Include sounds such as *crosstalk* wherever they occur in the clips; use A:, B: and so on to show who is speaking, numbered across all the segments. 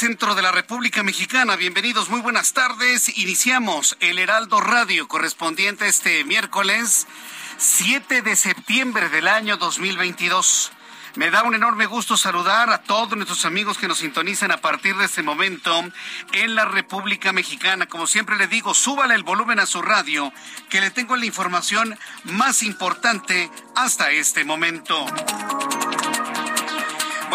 A: Centro de la República Mexicana. Bienvenidos, muy buenas tardes. Iniciamos el Heraldo Radio correspondiente este miércoles 7 de septiembre del año 2022. Me da un enorme gusto saludar a todos nuestros amigos que nos sintonizan a partir de este momento en la República Mexicana. Como siempre le digo, súbale el volumen a su radio, que le tengo la información más importante hasta este momento.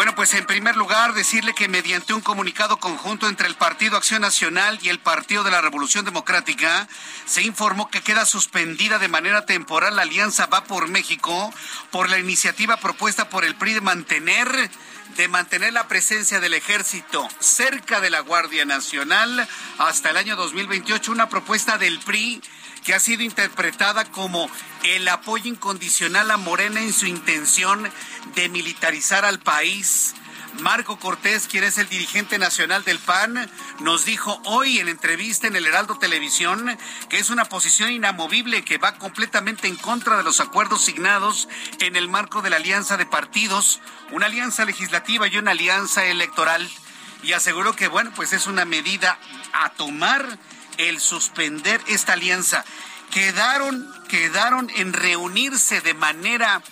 A: Bueno, pues en primer lugar decirle que mediante un comunicado conjunto entre el Partido Acción Nacional y el Partido de la Revolución Democrática, se informó que queda suspendida de manera temporal la alianza Va por México por la iniciativa propuesta por el PRI de mantener de mantener la presencia del ejército cerca de la Guardia Nacional hasta el año 2028, una propuesta del PRI que ha sido interpretada como el apoyo incondicional a Morena en su intención de militarizar al país. Marco Cortés, quien es el dirigente nacional del PAN, nos dijo hoy en entrevista en el Heraldo Televisión que es una posición inamovible que va completamente en contra de los acuerdos signados en el marco de la alianza de partidos, una alianza legislativa y una alianza electoral. Y aseguró que, bueno, pues es una medida a tomar el suspender esta alianza. Quedaron, quedaron en reunirse de manera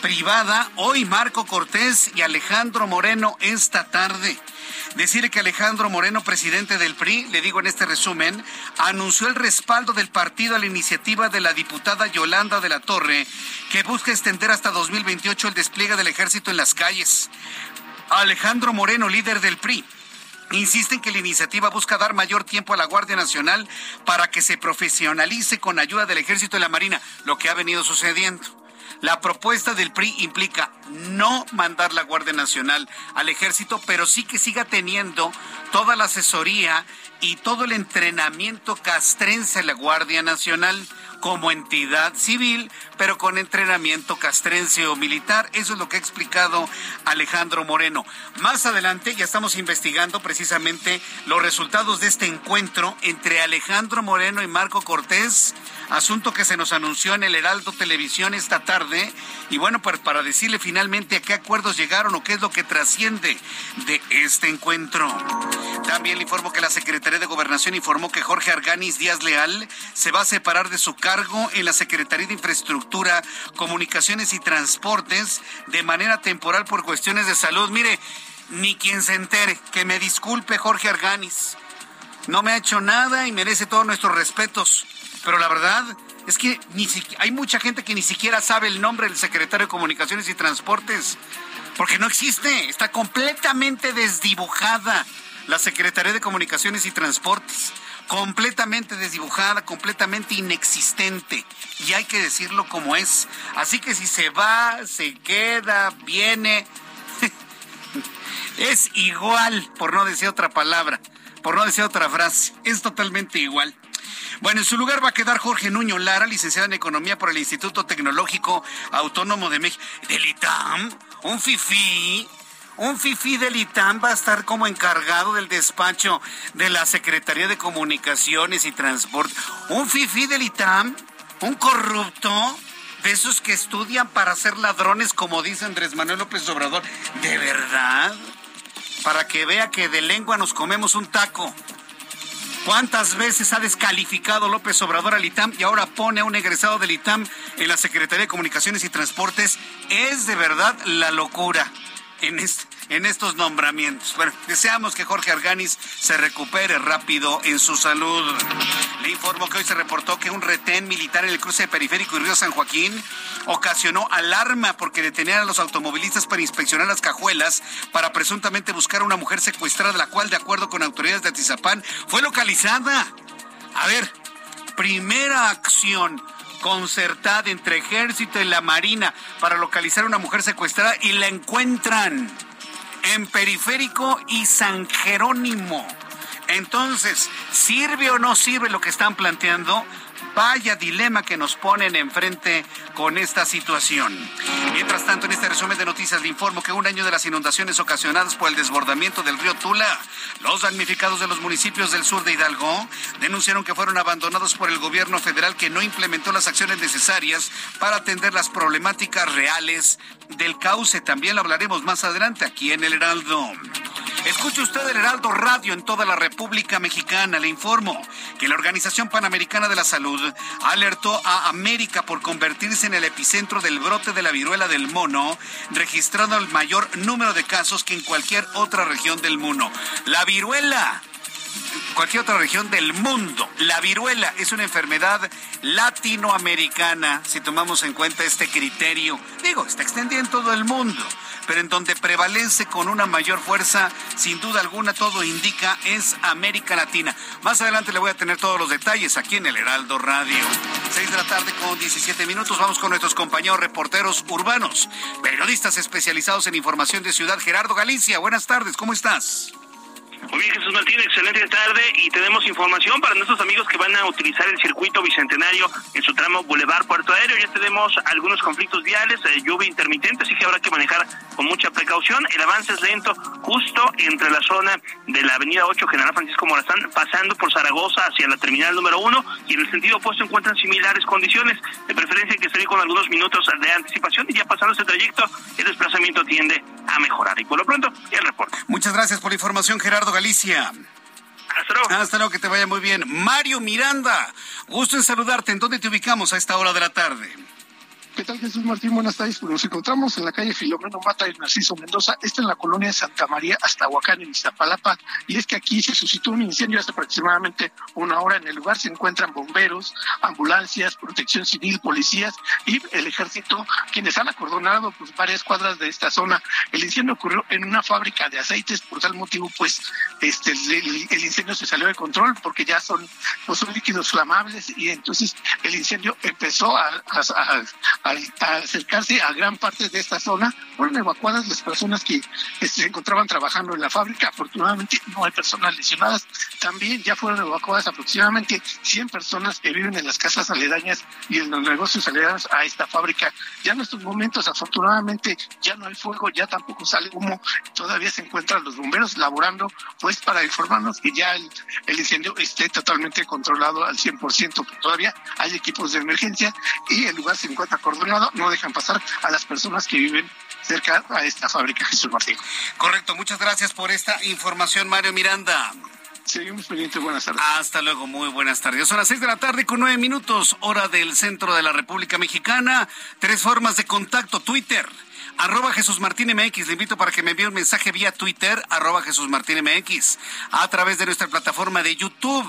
A: privada hoy Marco Cortés y Alejandro Moreno esta tarde. Decirle que Alejandro Moreno, presidente del PRI, le digo en este resumen, anunció el respaldo del partido a la iniciativa de la diputada Yolanda de la Torre, que busca extender hasta 2028 el despliegue del ejército en las calles. Alejandro Moreno, líder del PRI, Insisten que la iniciativa busca dar mayor tiempo a la Guardia Nacional para que se profesionalice con ayuda del Ejército y la Marina, lo que ha venido sucediendo. La propuesta del PRI implica no mandar la Guardia Nacional al ejército, pero sí que siga teniendo toda la asesoría y todo el entrenamiento castrense en la Guardia Nacional como entidad civil, pero con entrenamiento castrense o militar. Eso es lo que ha explicado Alejandro Moreno. Más adelante ya estamos investigando precisamente los resultados de este encuentro entre Alejandro Moreno y Marco Cortés, asunto que se nos anunció en el Heraldo Televisión esta tarde. Y bueno, pues para decirle finalmente a qué acuerdos llegaron o qué es lo que trasciende de este encuentro. También le informo que la Secretaría de Gobernación informó que Jorge Arganis Díaz Leal se va a separar de su cargo en la Secretaría de Infraestructura, Comunicaciones y Transportes de manera temporal por cuestiones de salud. Mire, ni quien se entere, que me disculpe Jorge Arganis. No me ha hecho nada y merece todos nuestros respetos. Pero la verdad es que hay mucha gente que ni siquiera sabe el nombre del secretario de Comunicaciones y Transportes. Porque no existe, está completamente desdibujada la Secretaría de Comunicaciones y Transportes completamente desdibujada, completamente inexistente. Y hay que decirlo como es. Así que si se va, se queda, viene, *laughs* es igual, por no decir otra palabra, por no decir otra frase, es totalmente igual. Bueno, en su lugar va a quedar Jorge Nuño Lara, licenciado en Economía por el Instituto Tecnológico Autónomo de México. ¿Del ITAM? ¿Un FIFI? Un FIFI del ITAM va a estar como encargado del despacho de la Secretaría de Comunicaciones y Transporte. Un FIFI del ITAM, un corrupto de esos que estudian para ser ladrones, como dice Andrés Manuel López Obrador. ¿De verdad? Para que vea que de lengua nos comemos un taco. ¿Cuántas veces ha descalificado López Obrador al ITAM y ahora pone a un egresado del ITAM en la Secretaría de Comunicaciones y Transportes? Es de verdad la locura en, estos nombramientos. Bueno, deseamos que Jorge Arganis se recupere rápido en su salud. Le informo que hoy se reportó que un retén militar en el cruce Periférico y Río San Joaquín ocasionó alarma porque detenían a los automovilistas para inspeccionar las cajuelas para presuntamente buscar a una mujer secuestrada, la cual, de acuerdo con autoridades de Atizapán, fue localizada. A ver, primera acción concertada entre ejército y la marina para localizar a una mujer secuestrada y la encuentran en Periférico y San Jerónimo. Entonces, ¿sirve o no sirve lo que están planteando? Vaya dilema que nos ponen enfrente con esta situación. Mientras tanto, en este resumen de noticias le informo que un año de las inundaciones ocasionadas por el desbordamiento del río Tula, los damnificados de los municipios del sur de Hidalgo denunciaron que fueron abandonados por el gobierno federal que no implementó las acciones necesarias para atender las problemáticas reales del cauce. También lo hablaremos más adelante aquí en el Heraldo. Escuche usted el Heraldo Radio en toda la República Mexicana. Le informo que la Organización Panamericana de la Salud alertó a América por convertirse en el epicentro del brote de la viruela del mono, registrando el mayor número de casos que en cualquier otra región del mundo. La viruela cualquier otra región del mundo. La viruela es una enfermedad latinoamericana, si tomamos en cuenta este criterio. Digo, está extendida en todo el mundo, pero en donde prevalece con una mayor fuerza, sin duda alguna, todo indica, es América Latina. Más adelante le voy a tener todos los detalles aquí en el Heraldo Radio. Seis de la tarde con 17 minutos, vamos con nuestros compañeros reporteros urbanos, periodistas especializados en información de ciudad. Gerardo Galicia, buenas tardes, ¿cómo estás?
B: Muy bien, Jesús Martín, excelente tarde y tenemos información para nuestros amigos que van a utilizar el circuito bicentenario en su tramo Boulevard Puerto Aéreo. Ya tenemos algunos conflictos viales, eh, lluvia intermitente, así que habrá que manejar con mucha precaución. El avance es lento justo entre la zona de la avenida 8 General Francisco Morazán, pasando por Zaragoza hacia la terminal número 1 y en el sentido opuesto encuentran similares condiciones, de preferencia que salir con algunos minutos de anticipación y ya pasando ese trayecto el desplazamiento tiende a mejorar. Y por lo pronto, el reporte.
A: Muchas gracias por la información, Gerardo Galicia.
B: Hasta luego.
A: Hasta luego, que te vaya muy bien. Mario Miranda, gusto en saludarte. ¿En dónde te ubicamos a esta hora de la tarde?
C: ¿Qué tal Jesús Martín? Buenas tardes. Pues nos encontramos en la calle Filomeno Mata y Narciso Mendoza, esta en la colonia de Santa María, hasta Huacán, en Iztapalapa. Y es que aquí se suscitó un incendio hace aproximadamente una hora. En el lugar se encuentran bomberos, ambulancias, protección civil, policías y el ejército, quienes han acordonado pues, varias cuadras de esta zona. El incendio ocurrió en una fábrica de aceites, por tal motivo, pues este el, incendio se salió de control porque ya son, pues, son líquidos flamables y entonces el incendio empezó a al, acercarse a gran parte de esta zona, fueron evacuadas las personas que, se encontraban trabajando en la fábrica. Afortunadamente no hay personas lesionadas. También ya fueron evacuadas aproximadamente 100 personas que viven en las casas aledañas y en los negocios aledaños a esta fábrica. Ya en estos momentos, afortunadamente, ya no hay fuego, ya tampoco sale humo. Todavía se encuentran los bomberos laborando, pues para informarnos que ya el, el incendio esté totalmente controlado al 100%, que todavía hay equipos de emergencia y el lugar se encuentra no dejan pasar a las personas que viven cerca a esta fábrica Jesús Martín.
A: Correcto, muchas gracias por esta información, Mario Miranda.
C: Seguimos pendientes, buenas tardes.
A: Hasta luego, muy buenas tardes. Son las seis de la tarde con nueve minutos, hora del centro de la República Mexicana. Tres formas de contacto, Twitter arroba Jesús Martín MX. Le invito para que me envíe un mensaje vía Twitter, arroba Jesús Martín MX, a través de nuestra plataforma de YouTube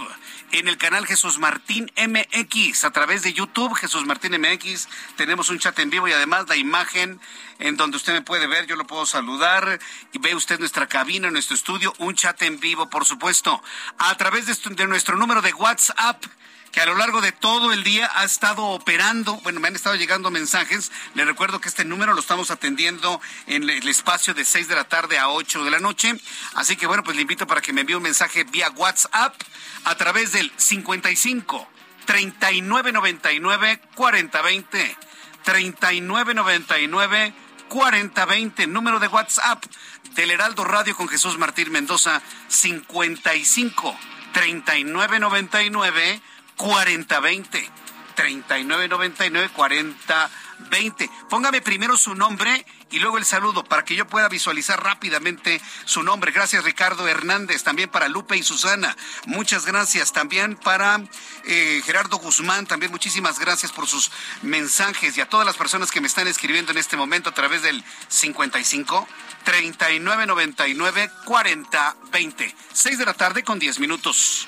A: en el canal Jesús Martín MX a través de YouTube, Jesús Martín MX. Tenemos un chat en vivo y además la imagen en donde usted me puede ver, yo lo puedo saludar y ve usted nuestra cabina, nuestro estudio, un chat en vivo, por supuesto, a través de, nuestro número de WhatsApp que a lo largo de todo el día ha estado operando. Bueno, me han estado llegando mensajes. Le recuerdo que este número lo estamos atendiendo en el espacio de 6 de la tarde a 8 de la noche. Así que bueno, pues le invito para que me envíe un mensaje vía WhatsApp a través del 55 3999 4020. 3999 4020, número de WhatsApp del Heraldo Radio con Jesús Martín Mendoza, 55 3999 4020. 3999 4020. Póngame primero su nombre y luego el saludo para que yo pueda visualizar rápidamente su nombre. Gracias Ricardo Hernández, también para Lupe y Susana. Muchas gracias también para eh, Gerardo Guzmán, también muchísimas gracias por sus mensajes y a todas las personas que me están escribiendo en este momento a través del 55 3999 4020. 6 de la tarde con 10 minutos.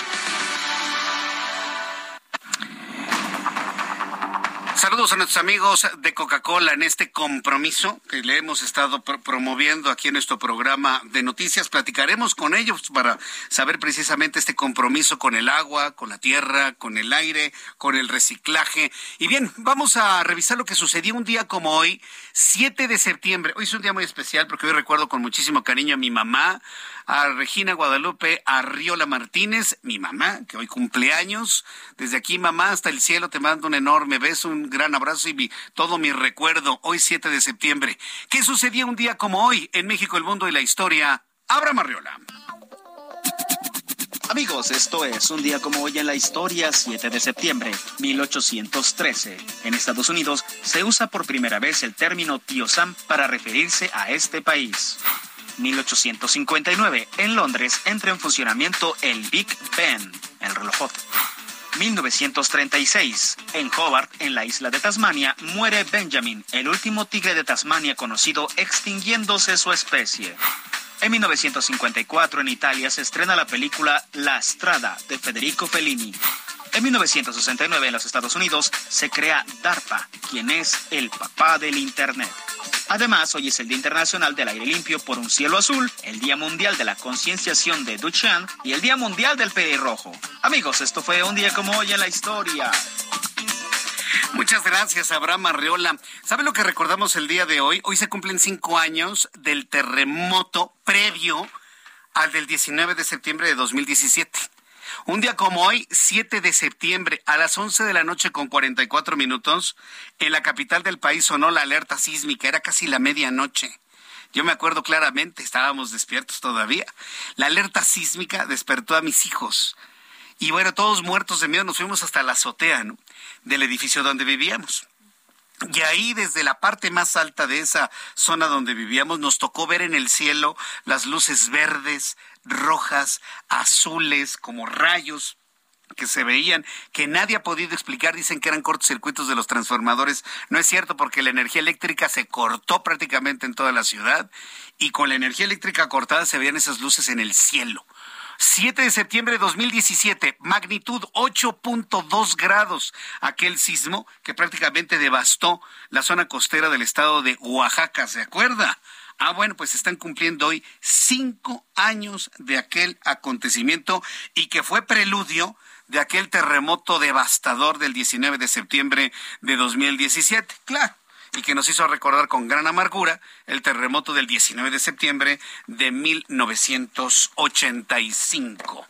A: Saludos a nuestros amigos de Coca-Cola en este compromiso que le hemos estado promoviendo aquí en nuestro programa de noticias. Platicaremos con ellos para saber precisamente este compromiso con el agua, con la tierra, con el aire, con el reciclaje. Y bien, vamos a revisar lo que sucedió un día como hoy, 7 de septiembre. Hoy es un día muy especial porque hoy recuerdo con muchísimo cariño a mi mamá, a Regina Guadalupe Arriola Martínez, mi mamá, que hoy cumpleaños. Desde aquí, mamá, hasta el cielo te mando un enorme beso, un gran abrazo y todo mi recuerdo. Hoy 7 de septiembre. ¿Qué sucedía un día como hoy en México, el mundo y la historia? Abra Marriola.
D: Amigos, esto es un día como hoy en la historia, 7 de septiembre, 1813. En Estados Unidos se usa por primera vez el término tío Sam para referirse a este país. 1859, en Londres entra en funcionamiento el Big Ben, el reloj. 1936, en Hobart, en la isla de Tasmania, muere Benjamin, el último tigre de Tasmania conocido, extinguiéndose su especie. En 1954, en Italia, se estrena la película La Strada de Federico Fellini. En 1969, en los Estados Unidos, se crea DARPA, quien es el papá del Internet. Además, hoy es el Día Internacional del Aire Limpio por un Cielo Azul, el Día Mundial de la Concienciación de Duchamp y el Día Mundial del Rojo. Amigos, esto fue un día como hoy en la historia.
A: Muchas gracias, Abraham Arreola. ¿Sabe lo que recordamos el día de hoy? Hoy se cumplen cinco años del terremoto previo al del 19 de septiembre de 2017. Un día como hoy, 7 de septiembre, a las 11 de la noche con 44 minutos, en la capital del país sonó la alerta sísmica, era casi la medianoche. Yo me acuerdo claramente, estábamos despiertos todavía. La alerta sísmica despertó a mis hijos. Y bueno, todos muertos de miedo nos fuimos hasta la azotea del edificio donde vivíamos. Y ahí, desde la parte más alta de esa zona donde vivíamos, nos tocó ver en el cielo las luces verdes, rojas, azules, como rayos que se veían, que nadie ha podido explicar, dicen que eran cortocircuitos de los transformadores. No es cierto porque la energía eléctrica se cortó prácticamente en toda la ciudad y con la energía eléctrica cortada se veían esas luces en el cielo. 7 de septiembre de 2017, magnitud 8.2 grados, aquel sismo que prácticamente devastó la zona costera del estado de Oaxaca, ¿se acuerda? Ah, bueno, pues están cumpliendo hoy cinco años de aquel acontecimiento y que fue preludio de aquel terremoto devastador del 19 de septiembre de 2017. Claro, y que nos hizo recordar con gran amargura el terremoto del 19 de septiembre de 1985.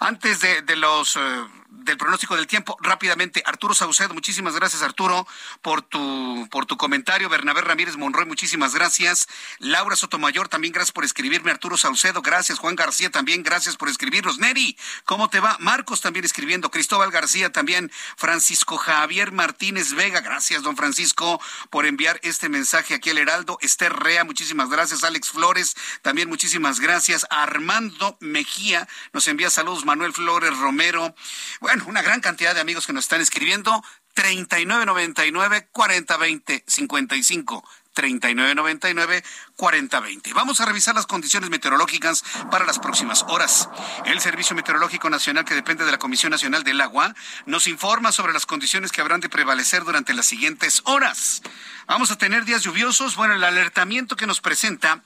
A: Antes de, los... Eh, del pronóstico del tiempo. Rápidamente, Arturo Saucedo, muchísimas gracias Arturo por tu, por tu comentario. Bernabé Ramírez Monroy, muchísimas gracias. Laura Sotomayor, también gracias por escribirme. Arturo Saucedo, gracias. Juan García, también gracias por escribirnos. Neri, ¿cómo te va? Marcos también escribiendo. Cristóbal García también. Francisco Javier Martínez Vega, gracias don Francisco por enviar este mensaje aquí al Heraldo. Esther Rea, muchísimas gracias. Alex Flores, también muchísimas gracias. Armando Mejía nos envía saludos. Manuel Flores Romero. Bueno, una gran cantidad de amigos que nos están escribiendo. 3999 4020 55 3999 4020. Vamos a revisar las condiciones meteorológicas para las próximas horas. El Servicio Meteorológico Nacional, que depende de la Comisión Nacional del Agua, nos informa sobre las condiciones que habrán de prevalecer durante las siguientes horas. Vamos a tener días lluviosos. Bueno, el alertamiento que nos presenta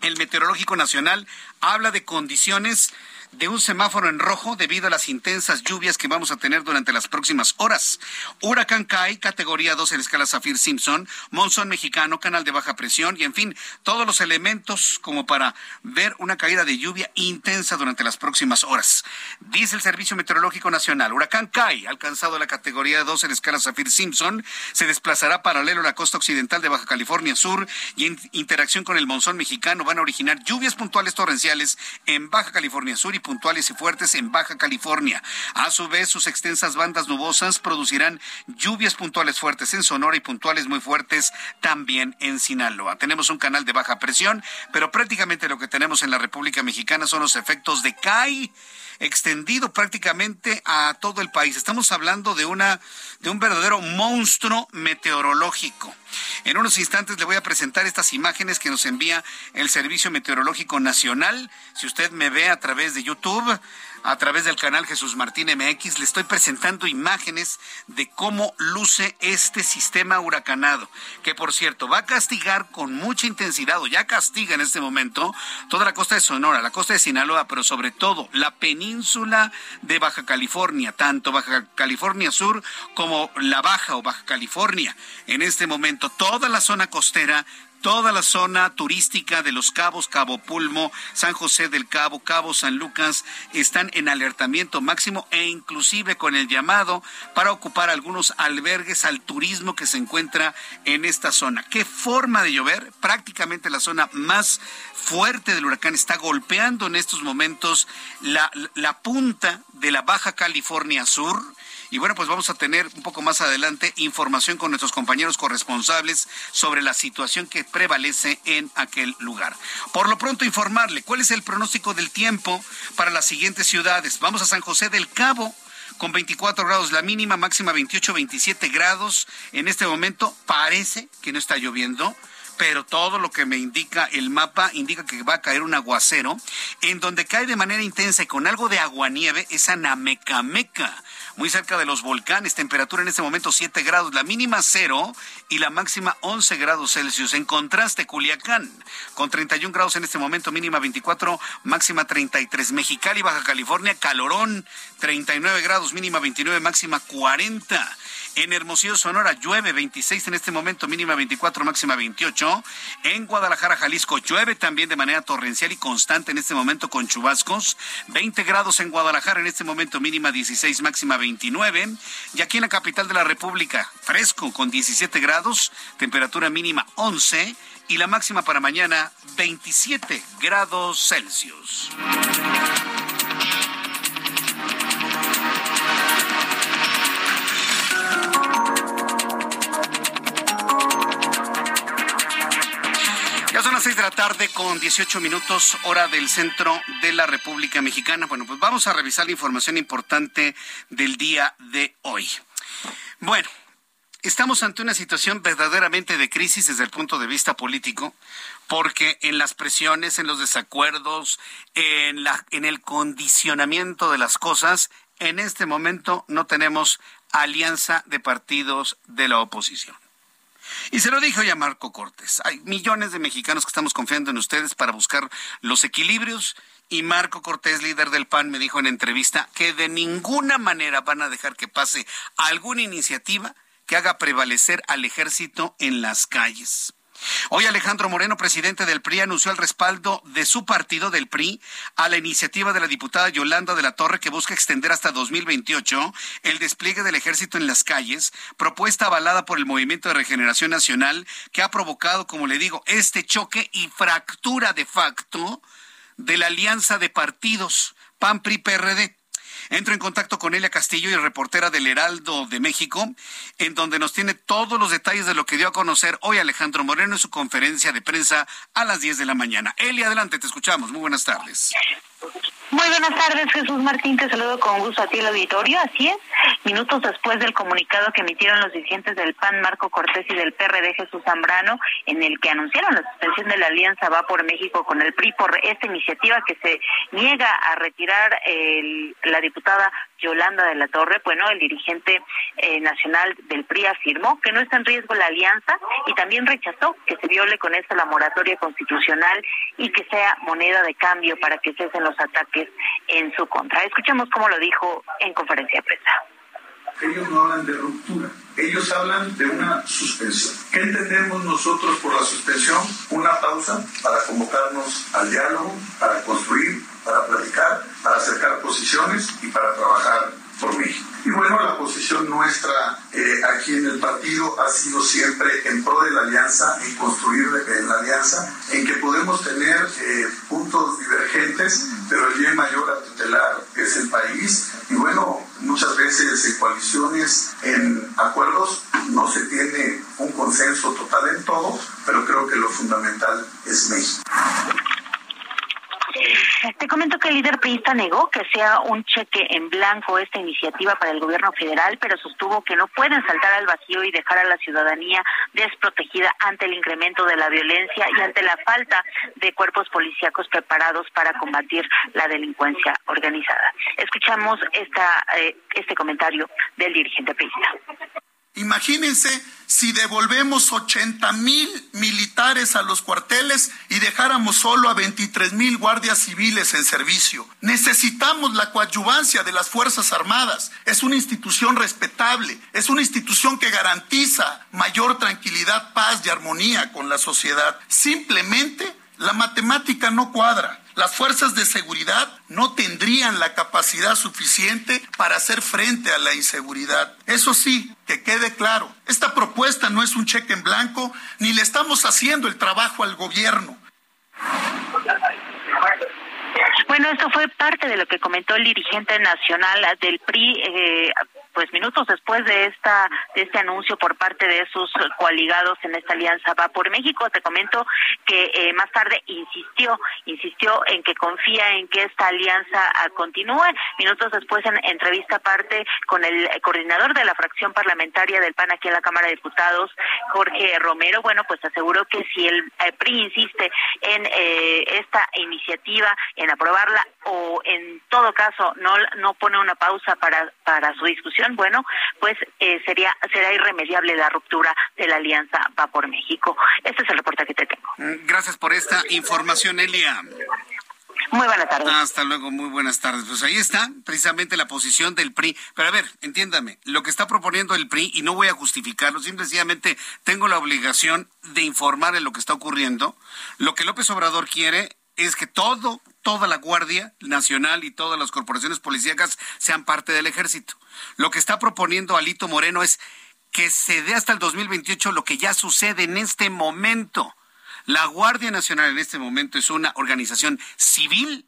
A: el Meteorológico Nacional habla de condiciones de un semáforo en rojo debido a las intensas lluvias que vamos a tener durante las próximas horas. Huracán Kai, categoría 2 en escala Zafir Simpson, monzón mexicano, canal de baja presión y en fin, todos los elementos como para ver una caída de lluvia intensa durante las próximas horas. Dice el Servicio Meteorológico Nacional, Huracán Kai, alcanzado la categoría 2 en escala Zafir Simpson, se desplazará paralelo a la costa occidental de Baja California Sur y en interacción con el monzón mexicano van a originar lluvias puntuales torrenciales en Baja California Sur y puntuales y fuertes en Baja California. A su vez, sus extensas bandas nubosas producirán lluvias puntuales fuertes en Sonora y puntuales muy fuertes también en Sinaloa. Tenemos un canal de baja presión, pero prácticamente lo que tenemos en la República Mexicana son los efectos de CAI extendido prácticamente a todo el país. Estamos hablando de una de un verdadero monstruo meteorológico. En unos instantes le voy a presentar estas imágenes que nos envía el Servicio Meteorológico Nacional. Si usted me ve a través de YouTube, a través del canal Jesús Martín MX, le estoy presentando imágenes de cómo luce este sistema huracanado, que por cierto va a castigar con mucha intensidad, o ya castiga en este momento, toda la costa de Sonora, la costa de Sinaloa, pero sobre todo la península de Baja California, tanto Baja California Sur como la Baja o Baja California. En este momento, toda la zona costera toda la zona turística de Los Cabos, Cabo Pulmo, San José del Cabo, Cabo San Lucas están en alertamiento máximo e inclusive con el llamado para ocupar algunos albergues al turismo que se encuentra en esta zona. ¿Qué forma de llover? Prácticamente la zona más fuerte del huracán está golpeando en estos momentos la, la punta de la Baja California Sur y bueno, pues vamos a tener un poco más adelante información con nuestros compañeros corresponsables sobre la situación que prevalece en aquel lugar. Por lo pronto, informarle cuál es el pronóstico del tiempo para las siguientes ciudades. Vamos a San José del Cabo con 24 grados la mínima, máxima 28, 27 grados. En este momento parece que no está lloviendo pero todo lo que me indica el mapa indica que va a caer un aguacero, en donde cae de manera intensa y con algo de aguanieve esa Namecameca muy cerca de los volcanes. Temperatura en este momento 7 grados, la mínima 0 y la máxima 11 grados Celsius. En contraste, Culiacán, con 31 grados en este momento, mínima 24, máxima 33. Mexicali, Baja California, calorón, 39 grados, mínima 29, máxima 40. En Hermosillo, Sonora, llueve 26 en este momento, mínima 24, máxima 28. En Guadalajara, Jalisco, llueve también de manera torrencial y constante en este momento con chubascos. 20 grados en Guadalajara en este momento, mínima 16, máxima 29. Y aquí en la capital de la República, fresco con 17 grados, temperatura mínima 11 y la máxima para mañana 27 grados Celsius. Son las seis de la tarde con 18 minutos hora del centro de la República Mexicana. Bueno, pues vamos a revisar la información importante del día de hoy. Bueno, estamos ante una situación verdaderamente de crisis desde el punto de vista político, porque en las presiones, en los desacuerdos, en, la, en el condicionamiento de las cosas, en este momento no tenemos alianza de partidos de la oposición. Y se lo dijo ya Marco Cortés. Hay millones de mexicanos que estamos confiando en ustedes para buscar los equilibrios. Y Marco Cortés, líder del PAN, me dijo en entrevista que de ninguna manera van a dejar que pase alguna iniciativa que haga prevalecer al ejército en las calles. Hoy Alejandro Moreno, presidente del PRI, anunció el respaldo de su partido del PRI a la iniciativa de la diputada Yolanda de la Torre que busca extender hasta 2028 el despliegue del ejército en las calles, propuesta avalada por el Movimiento de Regeneración Nacional que ha provocado, como le digo, este choque y fractura de facto de la alianza de partidos PAN-PRI-PRD. Entro en contacto con Elia Castillo y reportera del Heraldo de México, en donde nos tiene todos los detalles de lo que dio a conocer hoy Alejandro Moreno en su conferencia de prensa a las 10 de la mañana. Elia, adelante, te escuchamos. Muy buenas tardes.
E: Muy buenas tardes, Jesús Martín. Te saludo con gusto a ti, el auditorio. Así es, minutos después del comunicado que emitieron los dirigentes del PAN, Marco Cortés, y del PRD, Jesús Zambrano, en el que anunciaron la suspensión de la alianza Va por México con el PRI por esta iniciativa que se niega a retirar el, la diputada Yolanda de la Torre, bueno, el dirigente eh, nacional del PRI afirmó que no está en riesgo la alianza y también rechazó que se viole con esto la moratoria constitucional y que sea moneda de cambio para que cesen los ataques en su contra. Escuchemos cómo lo dijo en conferencia de prensa.
F: Ellos no hablan de ruptura, ellos hablan de una suspensión. ¿Qué entendemos nosotros por la suspensión? Una pausa para convocarnos al diálogo, para construir, para platicar, para acercar posiciones y para trabajar Y bueno, la posición nuestra eh, aquí en el partido ha sido siempre en pro de la alianza, en construir la alianza, en que podemos tener eh, puntos divergentes, pero el bien mayor a tutelar es el país. Y bueno, muchas veces en coaliciones, en acuerdos, no se tiene un consenso total en todo, pero creo que lo fundamental es México.
E: Te comento que el líder priista negó que sea un cheque en blanco esta iniciativa para el gobierno federal, pero sostuvo que no pueden saltar al vacío y dejar a la ciudadanía desprotegida ante el incremento de la violencia y ante la falta de cuerpos policíacos preparados para combatir la delincuencia organizada. Escuchamos esta, eh, este comentario del dirigente priista.
F: Imagínense si devolvemos 80 mil militares a los cuarteles y dejáramos solo a 23 mil guardias civiles en servicio. Necesitamos la coadyuvancia de las Fuerzas Armadas. Es una institución respetable, es una institución que garantiza mayor tranquilidad, paz y armonía con la sociedad. Simplemente la matemática no cuadra. Las fuerzas de seguridad no tendrían la capacidad suficiente para hacer frente a la inseguridad. Eso sí, que quede claro, esta propuesta no es un cheque en blanco ni le estamos haciendo el trabajo al gobierno.
E: Bueno, esto fue parte de lo que comentó el dirigente nacional del PRI, eh, pues minutos después de esta de este anuncio por parte de sus coaligados en esta alianza va por México te comento que eh, más tarde insistió insistió en que confía en que esta alianza ah, continúe. Minutos después en entrevista aparte con el coordinador de la fracción parlamentaria del PAN aquí en la Cámara de Diputados Jorge Romero bueno pues aseguró que si el, el PRI insiste en eh, esta iniciativa en aprobarla o en todo caso no no pone una pausa para para su discusión bueno, pues eh, sería será irremediable la ruptura de la alianza Va por México. Este es el reporte que te tengo.
A: Mm, gracias por esta información, Elia.
E: Muy buenas tardes.
A: Hasta luego, muy buenas tardes. Pues ahí está precisamente la posición del PRI. Pero a ver, entiéndame, lo que está proponiendo el PRI, y no voy a justificarlo, simplemente tengo la obligación de informar en lo que está ocurriendo. Lo que López Obrador quiere es que todo, toda la Guardia Nacional y todas las corporaciones policíacas sean parte del ejército. Lo que está proponiendo Alito Moreno es que se dé hasta el 2028 lo que ya sucede en este momento. La Guardia Nacional en este momento es una organización civil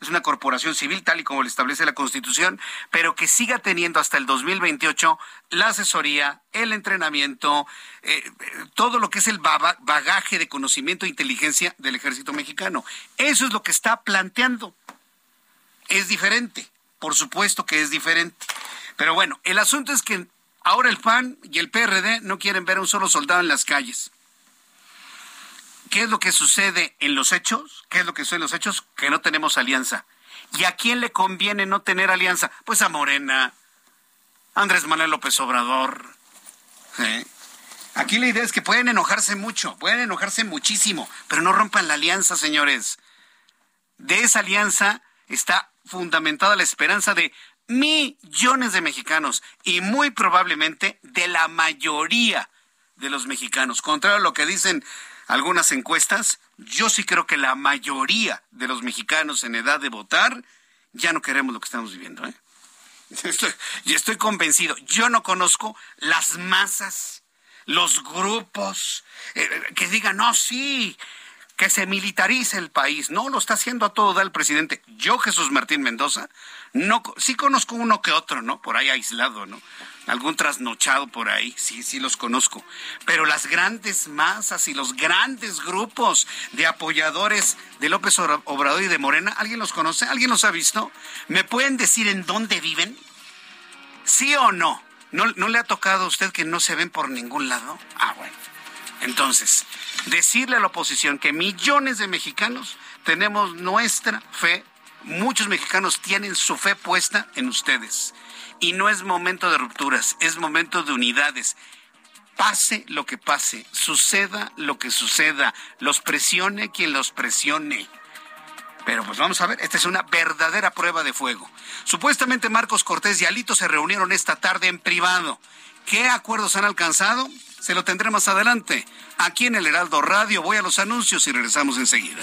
A: es una corporación civil tal y como le establece la Constitución, pero que siga teniendo hasta el 2028 la asesoría, el entrenamiento, eh, todo lo que es el bagaje de conocimiento e inteligencia del ejército mexicano. Eso es lo que está planteando. Es diferente, por supuesto que es diferente. Pero bueno, el asunto es que ahora el PAN y el PRD no quieren ver a un solo soldado en las calles. ¿Qué es lo que sucede en los hechos? ¿Qué es lo que sucede en los hechos? Que no tenemos alianza. ¿Y a quién le conviene no tener alianza? Pues a Morena, Andrés Manuel López Obrador. Aquí la idea es que pueden enojarse mucho, pueden enojarse muchísimo, pero no rompan la alianza, señores. De esa alianza está fundamentada la esperanza de millones de mexicanos y muy probablemente de la mayoría de los mexicanos. Contrario a lo que dicen algunas encuestas, yo sí creo que la mayoría de los mexicanos en edad de votar ya no queremos lo que estamos viviendo. ¿eh? *laughs* Estoy, estoy convencido. Yo no conozco las masas, los grupos eh, que digan, no, sí, que se militarice el país. No, lo está haciendo a todo da el presidente. Yo, Jesús Martín Mendoza, no, sí conozco uno que otro, ¿no? Por ahí aislado, ¿no? Algún trasnochado por ahí, sí, sí los conozco. Pero las grandes masas y los grandes grupos de apoyadores de López Obrador y de Morena, ¿alguien los conoce? ¿Alguien los ha visto? ¿Me pueden decir en dónde viven? ¿Sí o no? ¿No, no le ha tocado a usted que no se ven por ningún lado? Ah, bueno. Entonces, decirle a la oposición que millones de mexicanos tenemos nuestra fe, muchos mexicanos tienen su fe puesta en ustedes. Y no es momento de rupturas, es momento de unidades. Pase lo que pase, suceda lo que suceda, los presione quien los presione. Pero pues vamos a ver, esta es una verdadera prueba de fuego. Supuestamente Marcos Cortés y Alito se reunieron esta tarde en privado. ¿Qué acuerdos han alcanzado? Se lo tendré más adelante. Aquí en el Heraldo Radio voy a los anuncios y regresamos enseguida.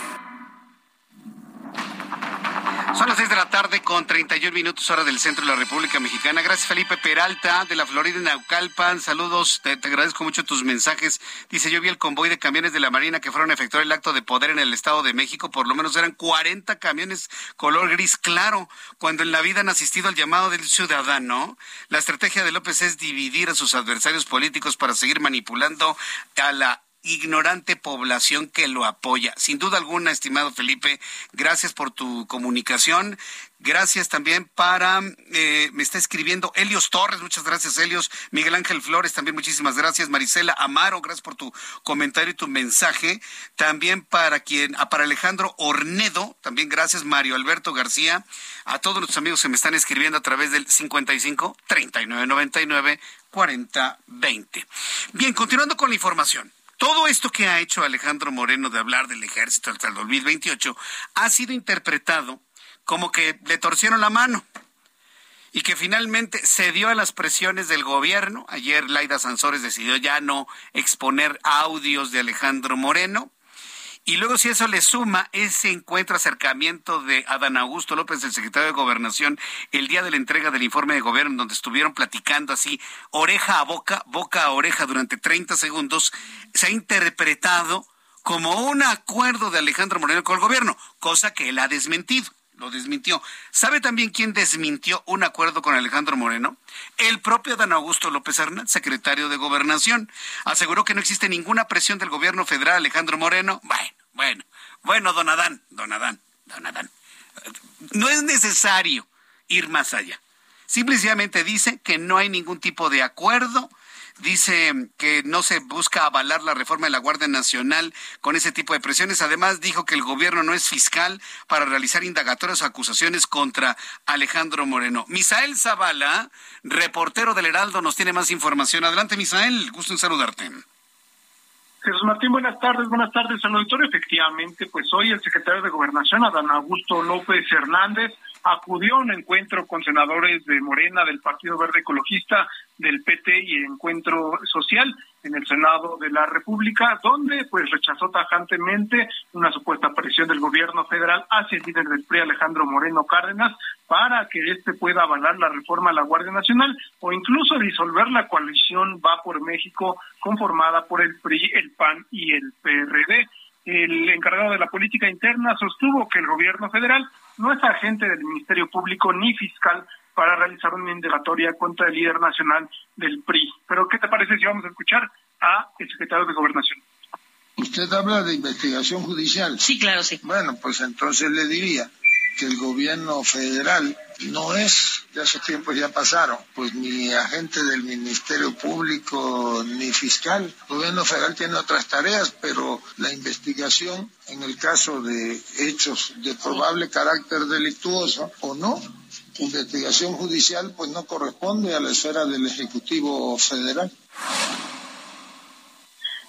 A: Son las 6 de la tarde con 31 minutos hora del centro de la República Mexicana. Gracias Felipe Peralta de la Florida en Naucalpan. Saludos, te, agradezco mucho tus mensajes. Dice, yo vi el convoy de camiones de la Marina que fueron a efectuar el acto de poder en el Estado de México. Por lo menos eran 40 camiones color gris claro, cuando en la vida han asistido al llamado del ciudadano. La estrategia de López es dividir a sus adversarios políticos para seguir manipulando a la ignorante población que lo apoya. Sin duda alguna, estimado Felipe, gracias por tu comunicación. Gracias también para, eh, me está escribiendo Helios Torres, muchas gracias Helios, Miguel Ángel Flores, también muchísimas gracias, Marisela Amaro, gracias por tu comentario y tu mensaje. También para quien, ah, para Alejandro Ornedo, también gracias Mario Alberto García, a todos nuestros amigos que me están escribiendo a través del 55 39 99 40 20. Bien, continuando con la información. Todo esto que ha hecho Alejandro Moreno de hablar del ejército hasta el 2028 ha sido interpretado como que le torcieron la mano y que finalmente cedió a las presiones del gobierno. Ayer Laida Sansores decidió ya no exponer audios de Alejandro Moreno Y luego si eso le suma ese encuentro, acercamiento de Adán Augusto López, el secretario de Gobernación, el día de la entrega del informe de gobierno, donde estuvieron platicando así, oreja a boca, boca a oreja durante 30 segundos, se ha interpretado como un acuerdo de Alejandro Moreno con el gobierno, cosa que él ha desmentido lo desmintió. ¿Sabe también quién desmintió un acuerdo con Alejandro Moreno? El propio Dan Augusto López Hernández, secretario de Gobernación. Aseguró que no existe ninguna presión del gobierno federal Alejandro Moreno. Bueno, bueno, bueno, don Adán, don Adán, don Adán. No es necesario ir más allá. Simplemente dice que no hay ningún tipo de acuerdo dice que no se busca avalar la reforma de la Guardia Nacional con ese tipo de presiones. Además, dijo que el gobierno no es fiscal para realizar indagatorias o acusaciones contra Alejandro Moreno. Misael Zavala, reportero del Heraldo, nos tiene más información. Adelante, Misael, gusto en saludarte.
G: Jesús Martín, buenas tardes, buenas tardes al auditorio. Efectivamente, pues hoy el secretario de Gobernación, Adán Augusto López Hernández, acudió a un encuentro con senadores de Morena, del Partido Verde Ecologista, del PT y Encuentro Social en el Senado de la República, donde pues rechazó tajantemente una supuesta presión del gobierno federal hacia el líder del PRI, Alejandro Moreno Cárdenas, para que éste pueda avalar la reforma a la Guardia Nacional o incluso disolver la coalición Va por México conformada por el PRI, el PAN y el PRD. El encargado de la política interna sostuvo que el gobierno federal no es agente del Ministerio Público ni fiscal para realizar una indagatoria contra el líder nacional del PRI. Pero, ¿qué te parece si vamos a escuchar a el secretario de Gobernación?
H: Usted habla de investigación judicial.
I: Sí, claro, sí.
H: Bueno, pues entonces le diría que el gobierno federal no es, de hace tiempo ya pasaron, pues ni agente del Ministerio Público ni fiscal. El gobierno federal tiene otras tareas, pero la investigación en el caso de hechos de probable carácter delictuoso o no, investigación judicial pues no corresponde a la esfera del Ejecutivo Federal.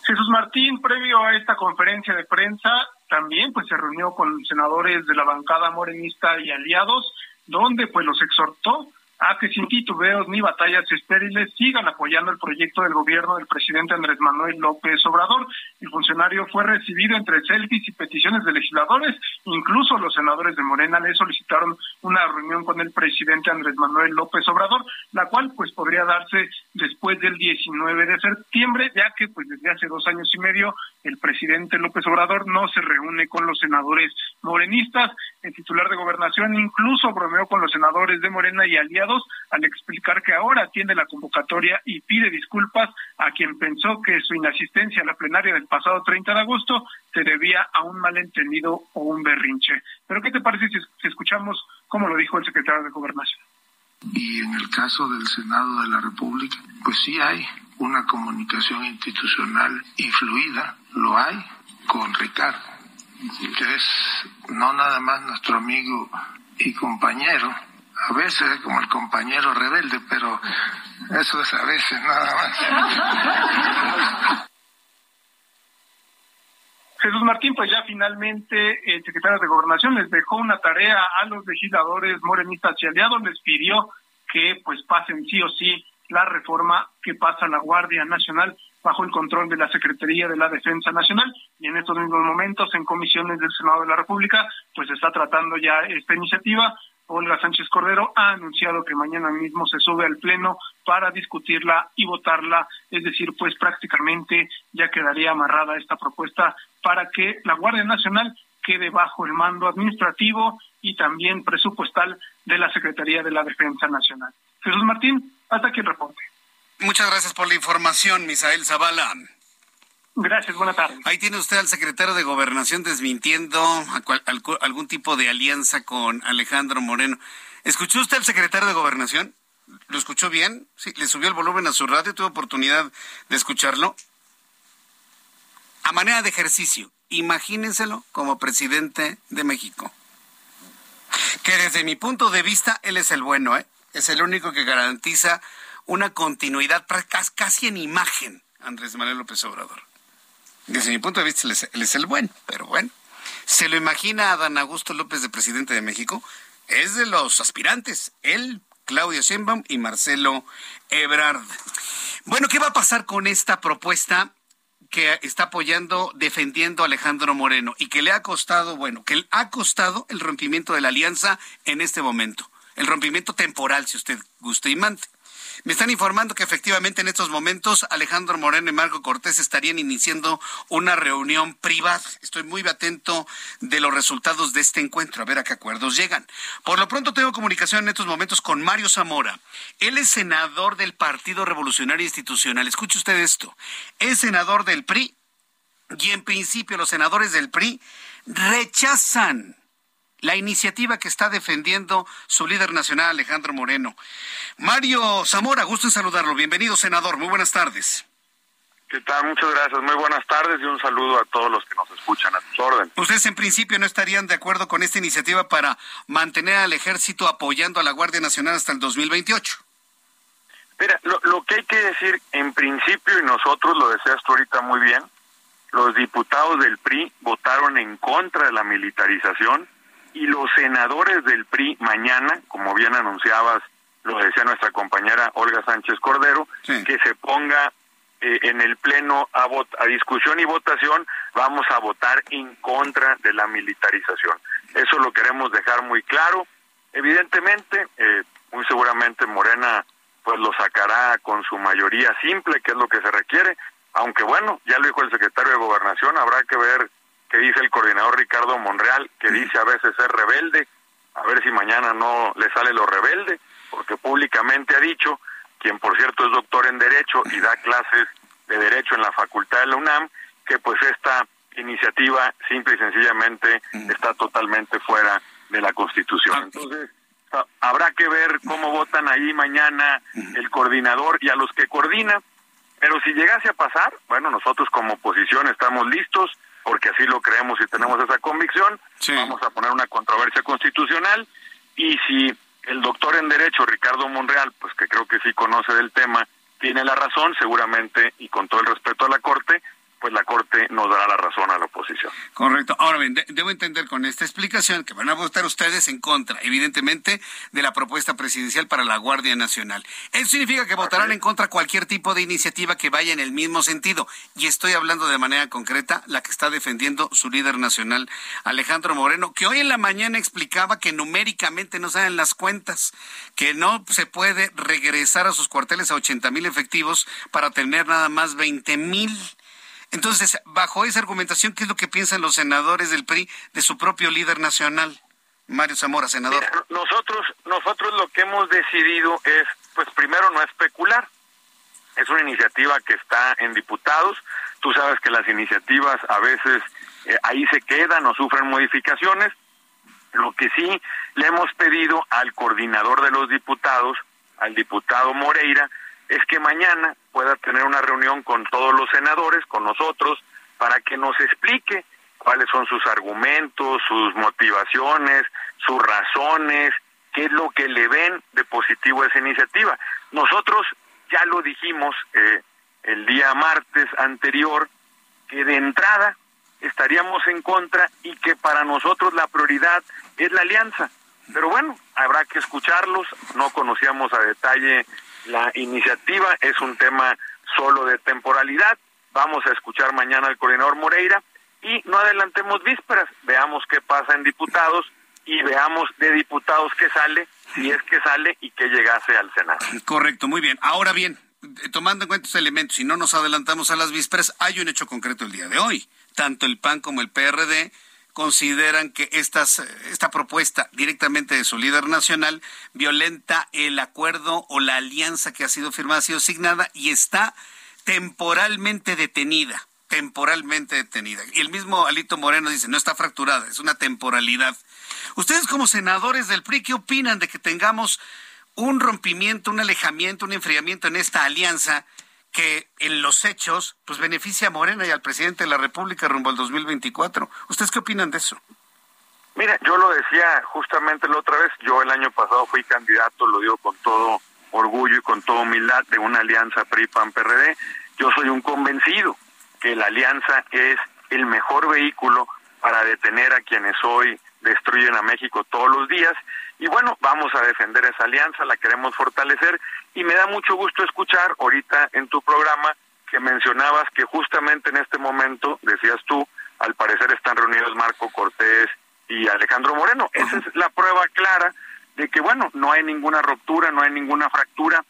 G: Jesús Martín, previo a esta conferencia de prensa, también pues se reunió con senadores de la bancada morenista y aliados, donde pues los exhortó a que sin titubeos ni batallas estériles sigan apoyando el proyecto del gobierno del presidente Andrés Manuel López Obrador. El funcionario fue recibido entre selfies y peticiones de legisladores. Incluso los senadores de Morena le solicitaron una reunión con el presidente Andrés Manuel López Obrador, la cual pues podría darse después del 19 de septiembre, ya que pues desde hace dos años y medio el presidente López Obrador no se reúne con los senadores morenistas. El titular de gobernación incluso bromeó con los senadores de Morena y aliados al explicar que ahora atiende la convocatoria y pide disculpas a quien pensó que su inasistencia a la plenaria del pasado 30 de agosto se debía a un malentendido o un berrinche. Pero ¿qué te parece si escuchamos cómo lo dijo el secretario de gobernación?
H: Y en el caso del Senado de la República, pues sí hay una comunicación institucional y fluida, lo hay con Ricardo, que es no nada más nuestro amigo y compañero, a veces es como el compañero rebelde, pero eso es a veces nada más.
G: Jesús Martín, pues ya finalmente el secretario de Gobernación les dejó una tarea a los legisladores morenistas y aliados, les pidió que pues pasen sí o sí la reforma que pasa a la Guardia Nacional bajo el control de la Secretaría de la Defensa Nacional y en estos mismos momentos en comisiones del Senado de la República pues está tratando ya esta iniciativa. Olga Sánchez Cordero ha anunciado que mañana mismo se sube al Pleno para discutirla y votarla, es decir, pues prácticamente ya quedaría amarrada esta propuesta para que la Guardia Nacional quede bajo el mando administrativo y también presupuestal de la Secretaría de la Defensa Nacional. Jesús Martín, hasta aquí el reporte.
A: Muchas gracias por la información, Misael Zavala.
G: Gracias, buena tarde.
A: Ahí tiene usted al secretario de Gobernación desmintiendo algún tipo de alianza con Alejandro Moreno. ¿Escuchó usted al secretario de Gobernación? ¿Lo escuchó bien? Sí, le subió el volumen a su radio, tuvo oportunidad de escucharlo. A manera de ejercicio, imagínenselo como presidente de México. Que desde mi punto de vista, él es el bueno, ¿eh? Es el único que garantiza una continuidad casi en imagen, Andrés Manuel López Obrador. Desde mi punto de vista, él es, el bueno, pero bueno. ¿Se lo imagina a Dan Augusto López de presidente de México? Es de los aspirantes, él, Claudio Sheinbaum y Marcelo Ebrard. Bueno, ¿qué va a pasar con esta propuesta que está apoyando, defendiendo a Alejandro Moreno y que le ha costado, bueno, que le ha costado el rompimiento de la alianza en este momento, el rompimiento temporal, si usted gusta y mande. Me están informando que efectivamente en estos momentos Alejandro Moreno y Marco Cortés estarían iniciando una reunión privada. Estoy muy atento de los resultados de este encuentro, a ver a qué acuerdos llegan. Por lo pronto tengo comunicación en estos momentos con Mario Zamora. Él es senador del Partido Revolucionario Institucional. Escuche usted esto. Es senador del PRI y en principio los senadores del PRI rechazan la iniciativa que está defendiendo su líder nacional, Alejandro Moreno. Mario Zamora, gusto en saludarlo. Bienvenido, senador. Muy buenas tardes.
I: ¿Qué tal? Muchas gracias. Muy buenas tardes y un saludo a todos los que nos escuchan a tus órdenes.
A: ¿Ustedes en principio no estarían de acuerdo con esta iniciativa para mantener al ejército apoyando a la Guardia Nacional hasta el 2028?
I: Mira, lo, lo que hay que decir en principio, y nosotros lo deseas tú ahorita muy bien, los diputados del PRI votaron en contra de la militarización y los senadores del PRI mañana, como bien anunciabas, lo decía nuestra compañera Olga Sánchez Cordero, que se ponga eh, en el Pleno a, a discusión y votación, vamos a votar en contra de la militarización. Eso lo queremos dejar muy claro. Evidentemente, eh, muy seguramente Morena pues lo sacará con su mayoría simple, que es lo que se requiere, aunque bueno, ya lo dijo el secretario de Gobernación, habrá que ver que dice el coordinador Ricardo Monreal, que dice a veces ser rebelde, a ver si mañana no le sale lo rebelde, porque públicamente ha dicho, quien por cierto es doctor en Derecho y da *laughs* clases de Derecho en la Facultad de la UNAM, que pues esta iniciativa simple y sencillamente está totalmente fuera de la Constitución. Entonces, habrá que ver cómo votan ahí mañana el coordinador y a los que coordina, pero si llegase a pasar, bueno, nosotros como oposición estamos listos, porque así lo creemos y tenemos esa convicción. Vamos a poner una controversia constitucional y si el doctor en Derecho, Ricardo Monreal, pues que creo que sí conoce del tema, tiene la razón, seguramente, y con todo el respeto a la Corte, pues la Corte nos dará la razón a la oposición.
A: Correcto. Ahora bien, debo entender con esta explicación que van a votar ustedes en contra, evidentemente, de la propuesta presidencial para la Guardia Nacional. Eso significa que votarán en contra cualquier tipo de iniciativa que vaya en el mismo sentido. Y estoy hablando de manera concreta la que está defendiendo su líder nacional, Alejandro Moreno, que hoy en la mañana explicaba que numéricamente no salen las cuentas, que no se puede regresar a sus cuarteles a 80 mil efectivos para tener nada más 20 mil. Entonces, bajo esa argumentación, ¿qué es lo que piensan los senadores del PRI de su propio líder nacional? Mario Zamora, senador.
I: nosotros, nosotros lo que hemos decidido es, pues primero no especular. Es una iniciativa que está en diputados. Tú sabes que las iniciativas a veces eh, ahí se quedan o sufren modificaciones. Lo que sí le hemos pedido al coordinador de los diputados, al diputado Moreira, es que mañana pueda tener una reunión con todos los senadores, con nosotros, para que nos explique cuáles son sus argumentos, sus motivaciones, sus razones, qué es lo que le ven de positivo a esa iniciativa. Nosotros ya lo dijimos eh, el día martes anterior, que de entrada estaríamos en contra y que para nosotros la prioridad es la alianza. Pero bueno, habrá que escucharlos, no conocíamos a detalle la iniciativa es un tema solo de temporalidad. Vamos a escuchar mañana al coordinador Moreira y no adelantemos vísperas. Veamos qué pasa en diputados y veamos de diputados qué sale, si es que sale y que llegase al Senado.
A: Correcto, muy bien. Ahora bien, tomando en cuenta estos elementos, si no nos adelantamos a las vísperas, hay un hecho concreto el día de hoy. Tanto el PAN como el PRD consideran que estas, esta propuesta directamente de su líder nacional violenta el acuerdo o la alianza que ha sido firmada, ha sido asignada y está temporalmente detenida, temporalmente detenida. Y el mismo Alito Moreno dice, no está fracturada, es una temporalidad. Ustedes como senadores del PRI, ¿qué opinan de que tengamos un rompimiento, un alejamiento, un enfriamiento en esta alianza que en los hechos pues beneficia a Morena y al presidente de la República rumbo al 2024. ¿Ustedes qué opinan de eso?
I: Mira, yo lo decía justamente la otra vez, yo el año pasado fui candidato, lo digo con todo orgullo y con toda humildad, de una alianza PRI-PAN-PRD. Yo soy un convencido que la alianza es el mejor vehículo para detener a quienes hoy destruyen a México todos los días. Y bueno, vamos a defender esa alianza, la queremos fortalecer y me da mucho gusto escuchar ahorita en tu programa que mencionabas que justamente en este momento, decías tú, al parecer están reunidos Marco Cortés y Alejandro Moreno. Esa es la prueba clara de que, bueno, no hay ninguna ruptura, no hay ninguna fractura.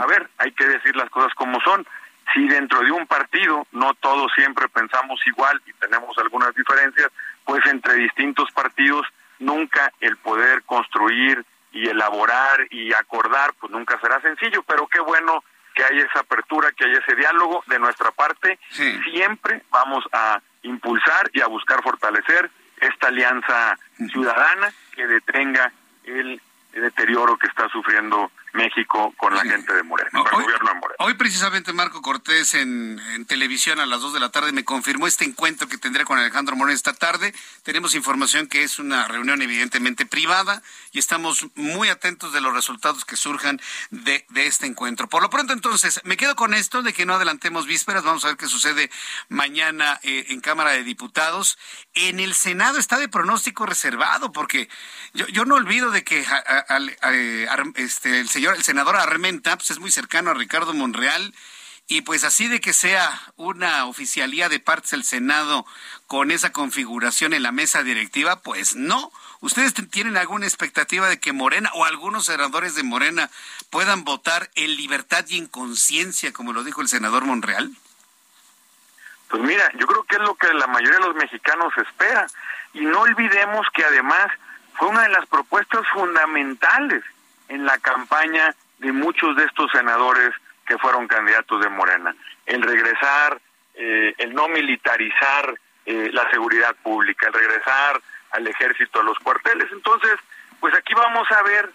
I: A ver, hay que decir las cosas como son. Si dentro de un partido no todos siempre pensamos igual y tenemos algunas diferencias, pues entre distintos partidos nunca el poder construir y elaborar y acordar, pues nunca será sencillo, pero qué bueno que hay esa apertura, que hay ese diálogo de nuestra parte. Siempre vamos a impulsar y a buscar fortalecer esta alianza ciudadana que detenga el deterioro que está sufriendo México con la gente de Morena, con el gobierno de Morena.
A: Hoy precisamente Marco Cortés en, televisión a las 2 de la tarde me confirmó este encuentro que tendré con Alejandro Moreno esta tarde. Tenemos información que es una reunión evidentemente privada y estamos muy atentos de los resultados que surjan de, este encuentro. Por lo pronto entonces, me quedo con esto de que no adelantemos vísperas. Vamos a ver qué sucede mañana eh, en Cámara de Diputados. En el Senado está de pronóstico reservado porque yo, yo no olvido de que este, el señor, el senador Armenta, pues es muy cercano a Ricardo Monreal. Y pues así de que sea una oficialía de partes del Senado con esa configuración en la mesa directiva, pues no. ¿Ustedes tienen alguna expectativa de que Morena o algunos senadores de Morena puedan votar en libertad y en conciencia, como lo dijo el senador Monreal?
I: Pues mira, yo creo que es lo que la mayoría de los mexicanos espera. Y no olvidemos que además fue una de las propuestas fundamentales en la campaña de muchos de estos senadores que fueron candidatos de Morena. El regresar, eh, el no militarizar eh, la seguridad pública, el regresar al ejército a los cuarteles. Entonces, pues aquí vamos a ver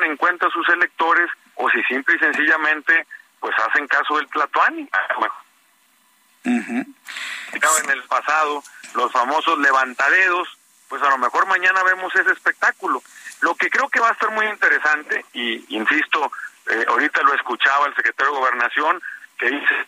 I: en cuenta sus electores o si simple y sencillamente pues hacen caso del Tlatuani. En el pasado, los famosos levantadedos, pues a lo mejor mañana vemos ese espectáculo. Lo que creo que va a estar muy interesante, y insisto, eh, ahorita lo escuchaba el secretario de Gobernación, que dice,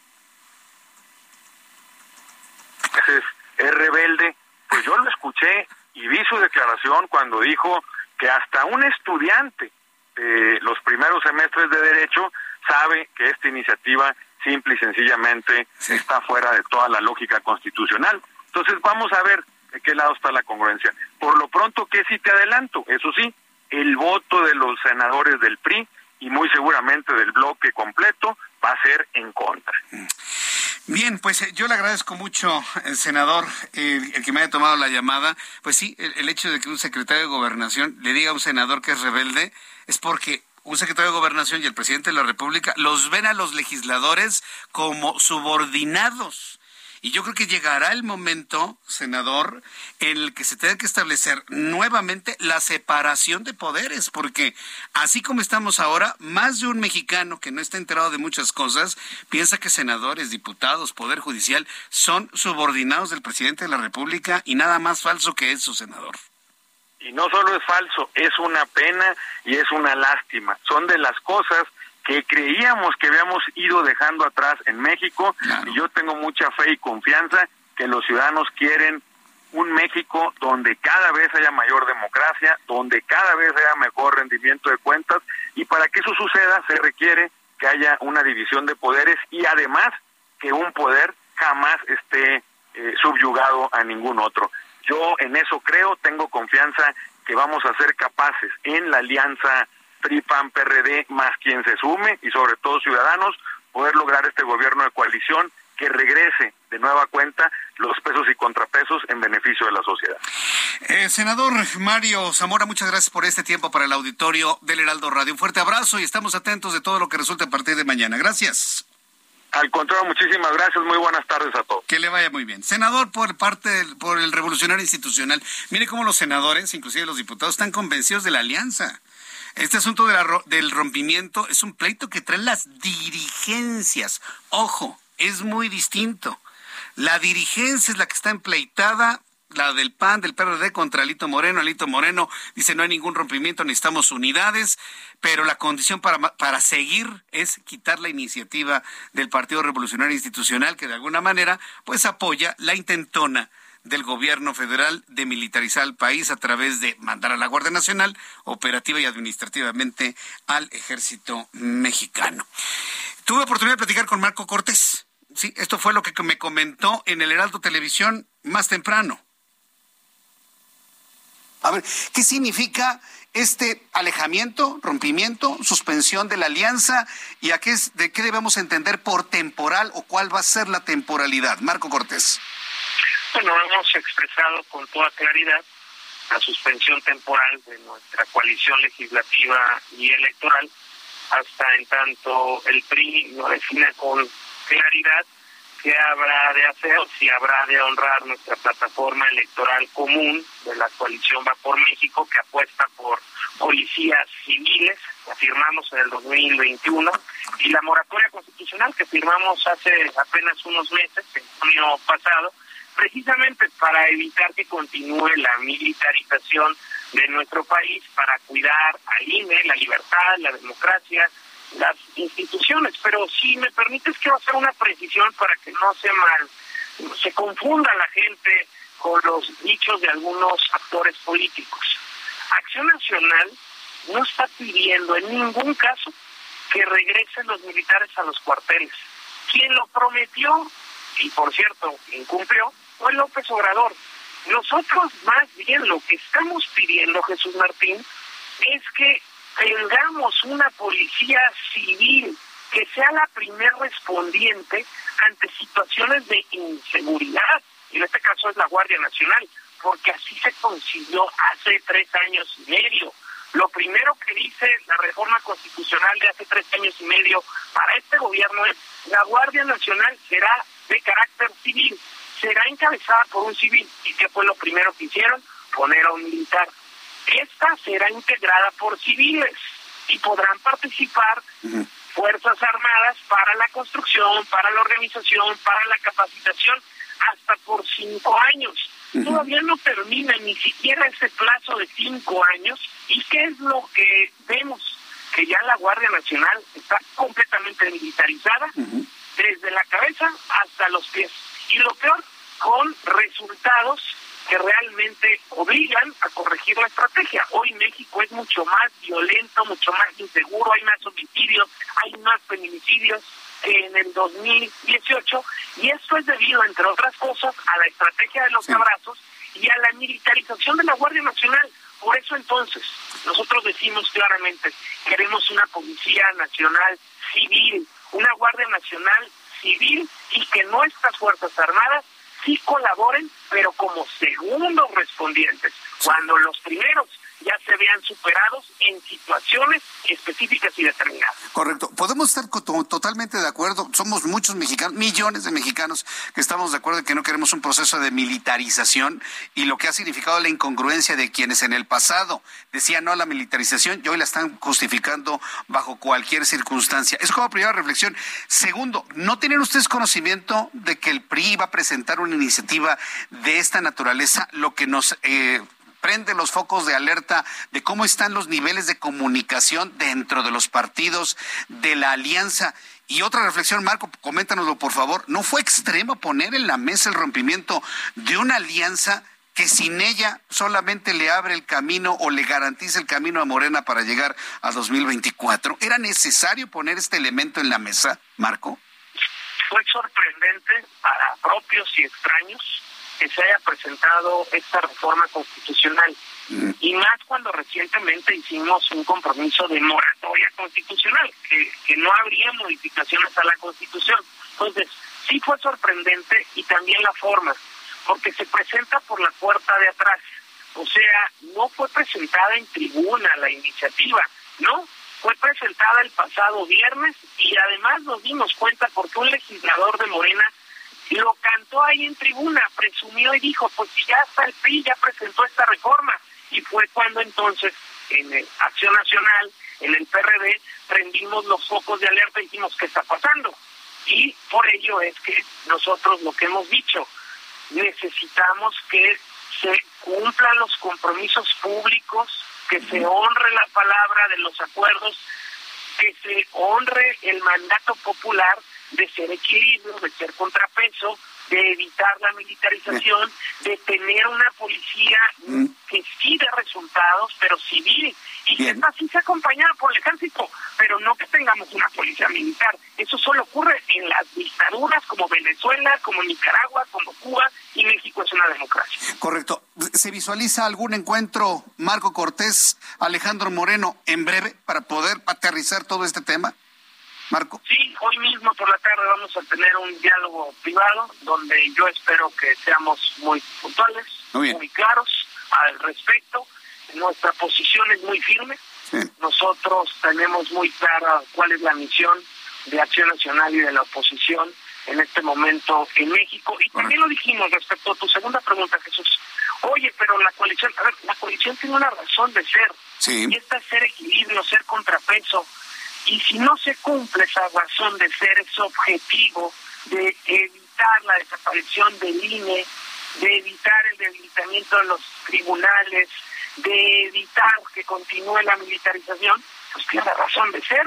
I: es, es rebelde, pues yo lo escuché y vi su declaración cuando dijo que hasta un estudiante de los primeros semestres de Derecho sabe que esta iniciativa simple y sencillamente está fuera de toda la lógica constitucional. Entonces vamos a ver de qué lado está la congruencia. Por lo pronto, ¿qué sí te adelanto? Eso sí, el voto de los senadores del PRI y muy seguramente del bloque completo va a ser en contra.
A: Bien, pues eh, yo le agradezco mucho, el eh, senador, el, que me haya tomado la llamada. Pues sí, el, hecho de que un secretario de gobernación le diga a un senador que es rebelde es porque un secretario de gobernación y el presidente de la República los ven a los legisladores como subordinados. Y yo creo que llegará el momento, senador, en el que se tenga que establecer nuevamente la separación de poderes, porque así como estamos ahora, más de un mexicano que no está enterado de muchas cosas piensa que senadores, diputados, poder judicial son subordinados del presidente de la República y nada más falso que eso, senador.
I: Y no solo es falso, es una pena y es una lástima. Son de las cosas que creíamos que habíamos ido dejando atrás en México y yo tengo mucha fe y confianza que los ciudadanos quieren un México donde cada vez haya mayor democracia, donde cada vez haya mejor rendimiento de cuentas y para que eso suceda se requiere que haya una división de poderes y además que un poder jamás esté eh, subyugado a ningún otro. Yo en eso creo, tengo confianza que vamos a ser capaces en la alianza PRI, PAN, PRD, más quien se sume y sobre todo ciudadanos, poder lograr este gobierno de coalición que regrese de nueva cuenta los pesos y contrapesos en beneficio de la sociedad.
A: Eh, senador Mario Zamora, muchas gracias por este tiempo para el auditorio del Heraldo Radio. Un fuerte abrazo y estamos atentos de todo lo que resulte a partir de mañana. Gracias.
I: Al contrario, muchísimas gracias. Muy buenas tardes a todos.
A: Que le vaya muy bien. Senador, por parte del, por el revolucionario institucional, mire cómo los senadores, inclusive los diputados, están convencidos de la alianza. Este asunto del rompimiento es un pleito que traen las dirigencias. Ojo, es muy distinto. La dirigencia es la que está empleitada, la del PAN, del PRD contra Alito Moreno. Alito Moreno dice no hay ningún rompimiento, necesitamos unidades, pero la condición para, para seguir es quitar la iniciativa del Partido Revolucionario Institucional, que de alguna manera pues apoya la intentona del gobierno federal de militarizar el país a través de mandar a la Guardia Nacional operativa y administrativamente al ejército mexicano. Tuve oportunidad de platicar con Marco Cortés. Sí, esto fue lo que me comentó en el Heraldo Televisión más temprano. A ver, ¿qué significa este alejamiento, rompimiento, suspensión de la alianza y a qué, de qué debemos entender por temporal o cuál va a ser la temporalidad? Marco Cortés.
B: Bueno, hemos expresado con toda claridad la suspensión temporal de nuestra coalición legislativa y electoral. Hasta en tanto el PRI no define con claridad qué habrá de hacer, si habrá de honrar nuestra plataforma electoral común de la coalición Va por México, que apuesta por policías civiles, que firmamos en el 2021, y la moratoria constitucional que firmamos hace apenas unos meses, en junio pasado, precisamente para evitar que continúe la militarización de nuestro país, para cuidar al INE, la libertad, la democracia, las instituciones, pero si me permites quiero hacer una precisión para que no se mal, se confunda la gente con los dichos de algunos actores políticos. Acción Nacional no está pidiendo en ningún caso que regresen los militares a los cuarteles. Quien lo prometió, y por cierto, incumplió, fue López Obrador. Nosotros más bien lo que estamos pidiendo, Jesús Martín, es que tengamos una policía civil que sea la primer respondiente ante situaciones de inseguridad, y en este caso es la Guardia Nacional, porque así se consiguió hace tres años y medio. Lo primero que dice la reforma constitucional de hace tres años y medio para este gobierno es la Guardia Nacional será de carácter civil, será encabezada por un civil. ¿Y qué fue lo primero que hicieron? Poner a un militar. Esta será integrada por civiles y podrán participar Fuerzas Armadas para la construcción, para la organización, para la capacitación, hasta por cinco años. Todavía no termina ni siquiera ese plazo de cinco años. ¿Y qué es lo que vemos? Que ya la Guardia Nacional está completamente militarizada, desde la cabeza hasta los pies. Y lo peor, con resultados que realmente obligan a corregir la estrategia. Hoy México es mucho más violento, mucho más inseguro, hay más homicidios, hay más feminicidios que en el 2018 y esto es debido, entre otras cosas, a la estrategia de los abrazos y a la militarización de la Guardia Nacional. Por eso entonces nosotros decimos claramente, queremos una Policía Nacional civil, una Guardia Nacional civil y que nuestras Fuerzas Armadas sí colaboren, pero como segundos respondientes, cuando los primeros ya se vean superados en situaciones específicas y determinadas.
A: Correcto. Podemos estar totalmente de acuerdo. Somos muchos mexicanos, millones de mexicanos que estamos de acuerdo en que no queremos un proceso de militarización y lo que ha significado la incongruencia de quienes en el pasado decían no a la militarización y hoy la están justificando bajo cualquier circunstancia. Es como primera reflexión. Segundo, ¿no tienen ustedes conocimiento de que el PRI iba a presentar una iniciativa de esta naturaleza, lo que nos eh, prende los focos de alerta de cómo están los niveles de comunicación dentro de los partidos de la alianza. Y otra reflexión, Marco, coméntanoslo por favor. ¿No fue extremo poner en la mesa el rompimiento de una alianza que sin ella solamente le abre el camino o le garantiza el camino a Morena para llegar a 2024? ¿Era necesario poner este elemento en la mesa, Marco?
B: Fue sorprendente para propios y extraños que se haya presentado esta reforma constitucional. Y más cuando recientemente hicimos un compromiso de moratoria constitucional, que, que no habría modificaciones a la constitución. Entonces, sí fue sorprendente y también la forma, porque se presenta por la puerta de atrás. O sea, no fue presentada en tribuna la iniciativa, ¿no? Fue presentada el pasado viernes y además nos dimos cuenta porque un legislador de Morena lo cantó ahí en tribuna, presumió y dijo, pues ya está el PRI, ya presentó esta reforma. Y fue cuando entonces en Acción Nacional, en el PRD, prendimos los focos de alerta y dijimos, ¿qué está pasando? Y por ello es que nosotros lo que hemos dicho, necesitamos que se cumplan los compromisos públicos, que se honre la palabra de los acuerdos, que se honre el mandato popular de ser equilibrio, de ser contrapeso, de evitar la militarización, de tener una policía mm. que sí dé resultados, pero civil, y que esta sí sea acompañada por el ejército, pero no que tengamos una policía militar. Eso solo ocurre en las dictaduras como Venezuela, como Nicaragua, como Cuba y México es una democracia.
A: Correcto. ¿Se visualiza algún encuentro, Marco Cortés, Alejandro Moreno, en breve para poder aterrizar todo este tema? Marco.
B: Sí, hoy mismo por la tarde vamos a tener un diálogo privado donde yo espero que seamos muy puntuales, muy, claros al respecto. Nuestra posición es muy firme. Nosotros tenemos muy clara cuál es la misión de Acción Nacional y de la oposición en este momento en México. Y también lo dijimos respecto a tu segunda pregunta, Jesús. Oye, pero la coalición, a ver, la coalición tiene una razón de ser. Y esta es ser equilibrio, ser contrapeso y si no se cumple esa razón de ser, ese objetivo de evitar la desaparición del INE, de evitar el debilitamiento de los tribunales, de evitar que continúe la militarización, pues tiene razón de ser.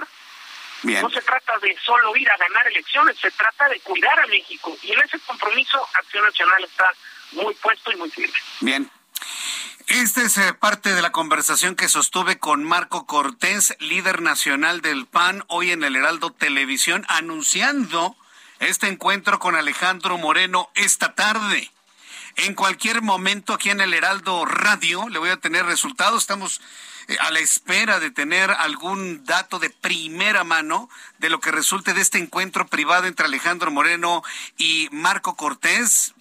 B: No se trata de solo ir a ganar elecciones, se trata de cuidar a México. Y en ese compromiso Acción Nacional está muy puesto y muy firme.
A: Bien. Esta es eh, parte de la conversación que sostuve con Marco Cortés, líder nacional del PAN, hoy en el Heraldo Televisión, anunciando este encuentro con Alejandro Moreno esta tarde. En cualquier momento aquí en el Heraldo Radio le voy a tener resultados. Estamos eh, a la espera de tener algún dato de primera mano de lo que resulte de este encuentro privado entre Alejandro Moreno y Marco Cortés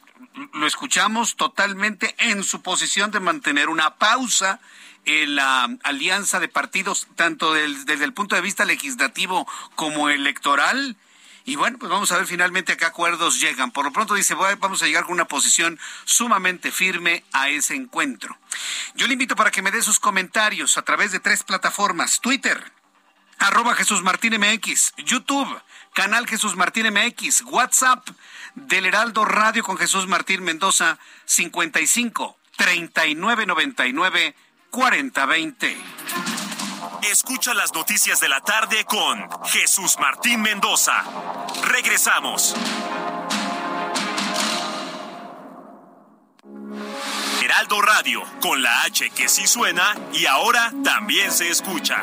A: lo escuchamos totalmente en su posición de mantener una pausa en la alianza de partidos, tanto desde el punto de vista legislativo como electoral. Y bueno, pues vamos a ver finalmente a qué acuerdos llegan. Por lo pronto dice, vamos a llegar con una posición sumamente firme a ese encuentro. Yo le invito para que me dé sus comentarios a través de tres plataformas. Twitter, arroba Jesús Martín MX, YouTube, canal Jesús Martín MX, WhatsApp del Heraldo Radio con Jesús Martín Mendoza 55 39 99 40 20.
J: Escucha las noticias de la tarde con Jesús Martín Mendoza. Regresamos. Heraldo Radio, con la H que sí suena y ahora también se escucha.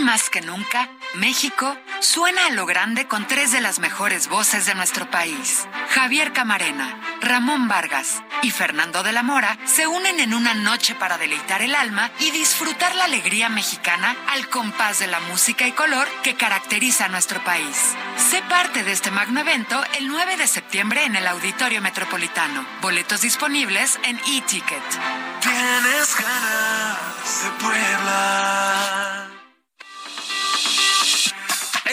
K: Más que nunca, México suena a lo grande con tres de las mejores voces de nuestro país. Javier Camarena, Ramón Vargas y Fernando de la Mora se unen en una noche para deleitar el alma y disfrutar la alegría mexicana al compás de la música y color que caracteriza a nuestro país. Sé parte de este magno evento el 9 de septiembre en el Auditorio Metropolitano. Boletos disponibles en e-ticket.
L: Tienes ganas de Puebla.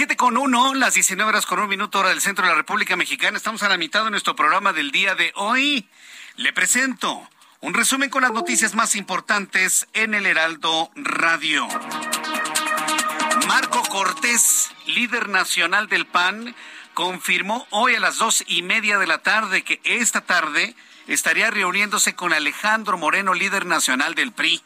A: siete con uno, las 19 horas con un minuto hora del centro de la República Mexicana. Estamos a la mitad de nuestro programa del día de hoy. Le presento un resumen con las noticias más importantes en el Heraldo Radio. Marco Cortés, líder nacional del PAN, confirmó hoy a las dos y media de la tarde que esta tarde estaría reuniéndose con Alejandro Moreno, líder nacional del PRI.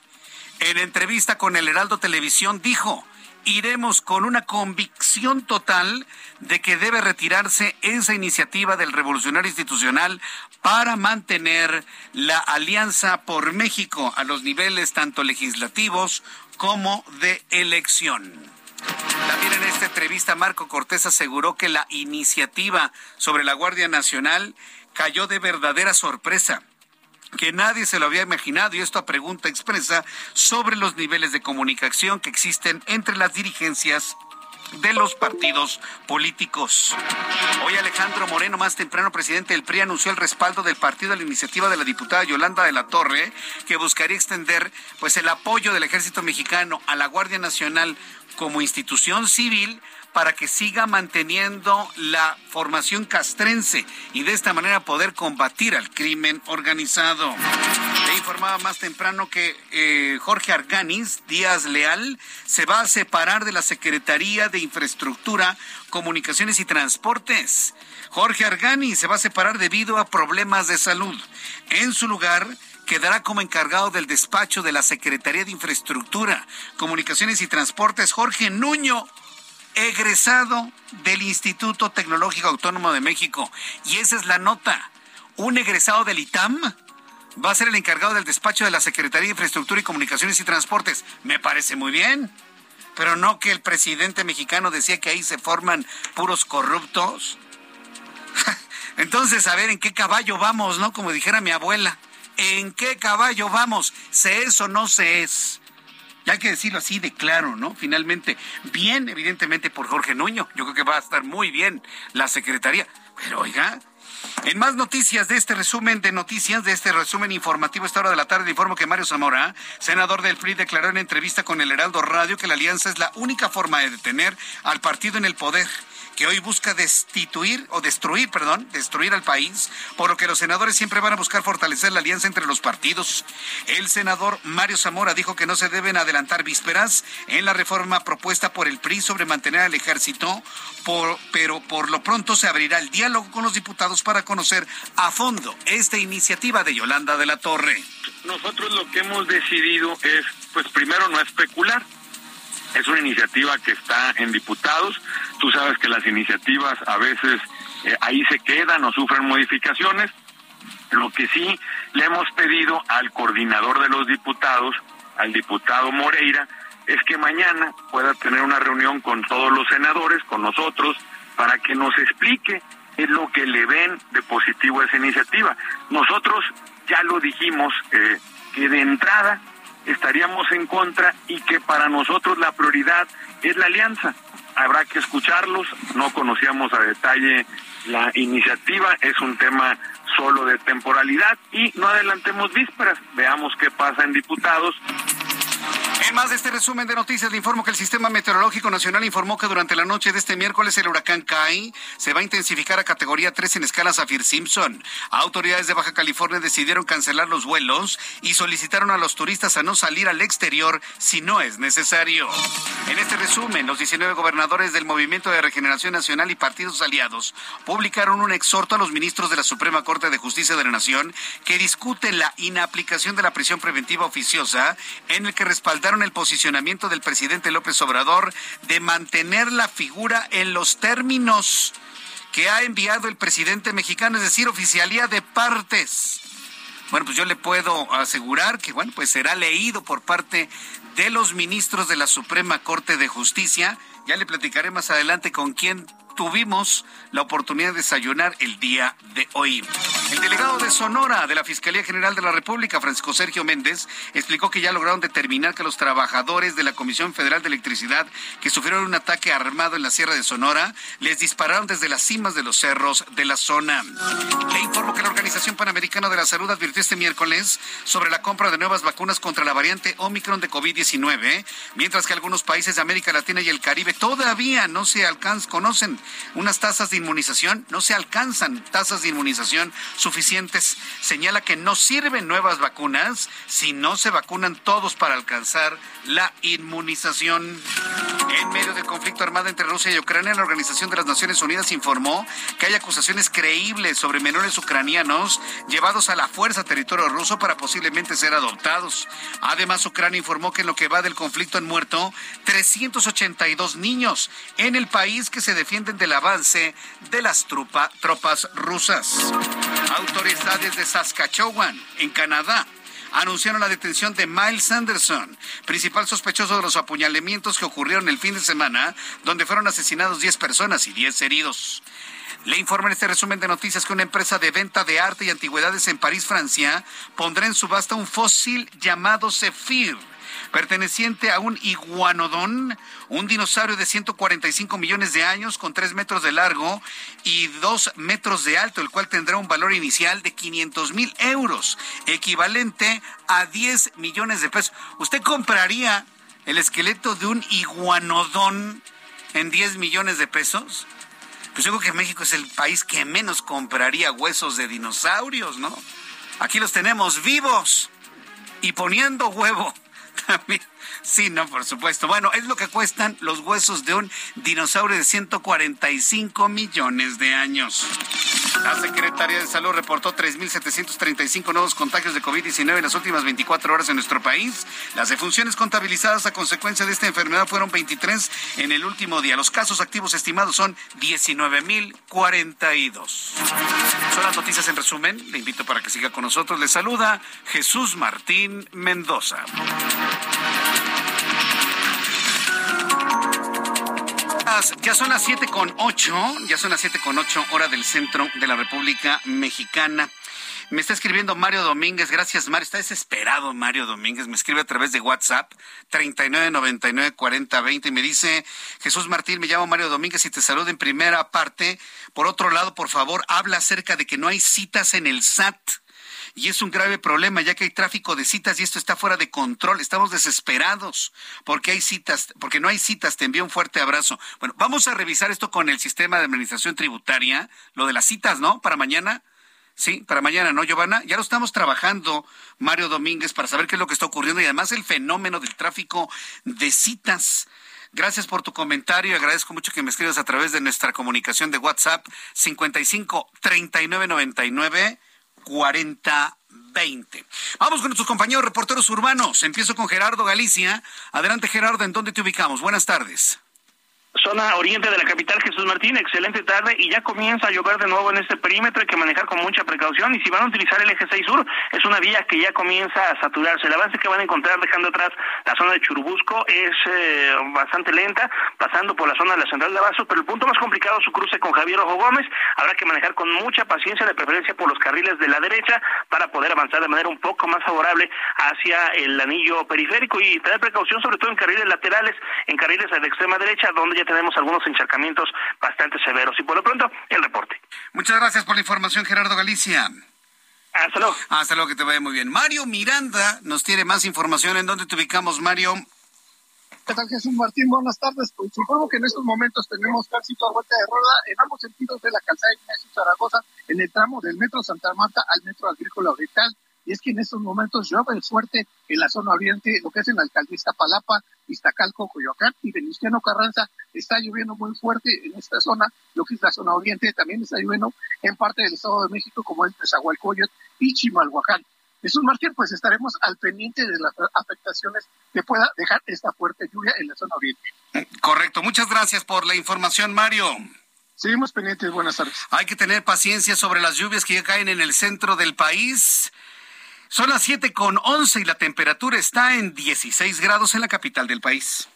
A: En entrevista con el Heraldo Televisión dijo iremos con una convicción total de que debe retirarse esa iniciativa del revolucionario institucional para mantener la alianza por México a los niveles tanto legislativos como de elección. También en esta entrevista Marco Cortés aseguró que la iniciativa sobre la Guardia Nacional cayó de verdadera sorpresa que nadie se lo había imaginado y esto a pregunta expresa sobre los niveles de comunicación que existen entre las dirigencias de los partidos políticos. Hoy Alejandro Moreno, más temprano presidente del PRI, anunció el respaldo del partido a la iniciativa de la diputada Yolanda de la Torre, que buscaría extender pues el apoyo del ejército mexicano a la Guardia Nacional como institución civil para que siga manteniendo la formación castrense y de esta manera poder combatir al crimen organizado. Le informaba más temprano que eh, Jorge Arganis Díaz Leal se va a separar de la Secretaría de Infraestructura, Comunicaciones y Transportes. Jorge Arganis se va a separar debido a problemas de salud. En su lugar, quedará como encargado del despacho de la Secretaría de Infraestructura, Comunicaciones y Transportes Jorge Nuño egresado del Instituto Tecnológico Autónomo de México. Y esa es la nota. Un egresado del ITAM va a ser el encargado del despacho de la Secretaría de Infraestructura y Comunicaciones y Transportes. Me parece muy bien. Pero no que el presidente mexicano decía que ahí se forman puros corruptos. *laughs* Entonces, a ver en qué caballo vamos, ¿no? Como dijera mi abuela. ¿En qué caballo vamos? ¿Se es o no se es? Ya hay que decirlo así de claro, ¿no? Finalmente, bien, evidentemente por Jorge Nuño. Yo creo que va a estar muy bien la Secretaría. Pero oiga, en más noticias de este resumen de noticias, de este resumen informativo esta hora de la tarde, informo que Mario Zamora, senador del PRI, declaró en entrevista con el Heraldo Radio que la alianza es la única forma de detener al partido en el poder que hoy busca destituir o destruir, perdón, destruir al país, por lo que los senadores siempre van a buscar fortalecer la alianza entre los partidos. El senador Mario Zamora dijo que no se deben adelantar vísperas en la reforma propuesta por el PRI sobre mantener al ejército, pero por lo pronto se abrirá el diálogo con los diputados para conocer a fondo esta iniciativa de Yolanda de la Torre.
I: Nosotros lo que hemos decidido es, pues primero no especular es una iniciativa que está en diputados. Tú sabes que las iniciativas a veces eh, ahí se quedan o sufren modificaciones. Lo que sí le hemos pedido al coordinador de los diputados, al diputado Moreira, es que mañana pueda tener una reunión con todos los senadores, con nosotros, para que nos explique es lo que le ven de positivo a esa iniciativa. Nosotros ya lo dijimos, eh, que de entrada estaríamos en contra y que para nosotros la prioridad es la alianza. Habrá que escucharlos, no conocíamos a detalle la iniciativa, es un tema solo de temporalidad y no adelantemos vísperas, veamos qué pasa en diputados.
A: En más de este resumen de noticias, le informo que el Sistema Meteorológico Nacional informó que durante la noche de este miércoles el huracán Kai se va a intensificar a categoría 3 en escala Saffir-Simpson. Autoridades de Baja California decidieron cancelar los vuelos y solicitaron a los turistas a no salir al exterior si no es necesario. En este resumen, los 19 gobernadores del Movimiento de Regeneración Nacional y partidos aliados publicaron un exhorto a los ministros de la Suprema Corte de Justicia de la Nación que discuten la inaplicación de la prisión preventiva oficiosa en el que respaldaron el posicionamiento del presidente López Obrador de mantener la figura en los términos que ha enviado el presidente mexicano, es decir, oficialía de partes. Bueno, pues yo le puedo asegurar que, bueno, pues será leído por parte de los ministros de la Suprema Corte de Justicia. Ya le platicaré más adelante con quién tuvimos la oportunidad de desayunar el día de hoy. El delegado de Sonora de la Fiscalía General de la República, Francisco Sergio Méndez, explicó que ya lograron determinar que los trabajadores de la Comisión Federal de Electricidad que sufrieron un ataque armado en la Sierra de Sonora les dispararon desde las cimas de los cerros de la zona. Le informo que la Organización Panamericana de la Salud advirtió este miércoles sobre la compra de nuevas vacunas contra la variante Omicron de COVID-19, mientras que algunos países de América Latina y el Caribe todavía no se alcanzan, conocen unas tasas de inmunización, no se alcanzan tasas de inmunización suficientes. Señala que no sirven nuevas vacunas si no se vacunan todos para alcanzar la inmunización. En medio del conflicto armado entre Rusia y Ucrania, la Organización de las Naciones Unidas informó que hay acusaciones creíbles sobre menores ucranianos llevados a la fuerza a territorio ruso para posiblemente ser adoptados. Además, Ucrania informó que en lo que va del conflicto han muerto 382 niños en el país que se del avance de las tropas rusas. Autoridades de Saskatchewan, en Canadá, anunciaron la detención de Miles Anderson, principal sospechoso de los apuñalamientos que ocurrieron el fin de semana, donde fueron asesinados 10 personas y 10 heridos. Le informo en este resumen de noticias que una empresa de venta de arte y antigüedades en París, Francia, pondrá en subasta un fósil llamado Zephyr perteneciente a un iguanodón, un dinosaurio de 145 millones de años con 3 metros de largo y 2 metros de alto, el cual tendrá un valor inicial de 500 mil euros, equivalente a 10 millones de pesos. ¿Usted compraría el esqueleto de un iguanodón en 10 millones de pesos? Pues yo creo que México es el país que menos compraría huesos de dinosaurios, ¿no? Aquí los tenemos vivos y poniendo huevo. *laughs* también. Sí, no, por supuesto. Bueno, es lo que cuestan los huesos de un dinosaurio de 145 millones de años. La Secretaría de Salud reportó 3.735 nuevos contagios de COVID-19 en las últimas 24 horas en nuestro país. Las defunciones contabilizadas a consecuencia de esta enfermedad fueron 23 en el último día. Los casos activos estimados son 19.042. Son las noticias en resumen. Le invito para que siga con nosotros. Le saluda Jesús Martín Mendoza. Ya son las siete con ocho, ya son las siete con ocho hora del centro de la República Mexicana. Me está escribiendo Mario Domínguez, gracias Mario, está desesperado Mario Domínguez, me escribe a través de WhatsApp 39994020 y me dice, Jesús Martín, me llamo Mario Domínguez y te saludo en primera parte. Por otro lado, por favor, habla acerca de que no hay citas en el SAT y es un grave problema ya que hay tráfico de citas y esto está fuera de control. Estamos desesperados porque hay citas, porque no hay citas. Te envío un fuerte abrazo. Bueno, vamos a revisar esto con el sistema de administración tributaria, lo de las citas, ¿no? Para mañana. Sí, para mañana, ¿no, Giovanna? Ya lo estamos trabajando, Mario Domínguez, para saber qué es lo que está ocurriendo y además el fenómeno del tráfico de citas. Gracias por tu comentario agradezco mucho que me escribas a través de nuestra comunicación de WhatsApp 55 39 99 4020. Vamos con nuestros compañeros reporteros urbanos. Empiezo con Gerardo Galicia. Adelante, Gerardo, ¿en dónde te ubicamos? Buenas tardes
M: zona oriente de la capital Jesús Martín, excelente tarde y ya comienza a llover de nuevo en este perímetro, hay que manejar con mucha precaución y si van a utilizar el eje 6 sur, es una vía que ya comienza a saturarse. El avance que van a encontrar dejando atrás la zona de Churubusco es eh, bastante lenta, pasando por la zona de la central de Abasto, pero el punto más complicado es su cruce con Javier Ojo Gómez, habrá que manejar con mucha paciencia, de preferencia por los carriles de la derecha, para poder avanzar de manera un poco más favorable hacia el anillo periférico y tener precaución sobre todo en carriles laterales, en carriles de extrema derecha, donde ya tenemos algunos encharcamientos bastante severos. Y por lo pronto, el reporte.
A: Muchas gracias por la información, Gerardo Galicia.
M: Hasta luego.
A: Hasta luego, que te vaya muy bien. Mario Miranda nos tiene más información. ¿En dónde te ubicamos, Mario?
N: ¿Qué tal, Jesús Martín? Buenas tardes. Pues supongo que en estos momentos tenemos tránsito a vuelta de rueda en ambos sentidos de la calzada de Ignacio Zaragoza, en el tramo del metro Santa Marta al metro Agrícola Oriental y es que en estos momentos llueve fuerte en la zona oriente, lo que es en la alcaldía Palapa, Iztacalco, Coyoacán y Venustiano Carranza, está lloviendo muy fuerte en esta zona, lo que es la zona oriente, también está lloviendo en parte del Estado de México, como es Nezahualcóyotl y Chimalhuacán. Jesús Martín, pues estaremos al pendiente de las afectaciones que pueda dejar esta fuerte lluvia en la zona oriente.
A: Correcto, muchas gracias por la información, Mario.
N: Seguimos pendientes, buenas tardes.
A: Hay que tener paciencia sobre las lluvias que ya caen en el centro del país. Son las siete con once y la temperatura está en 16 grados en la capital del país.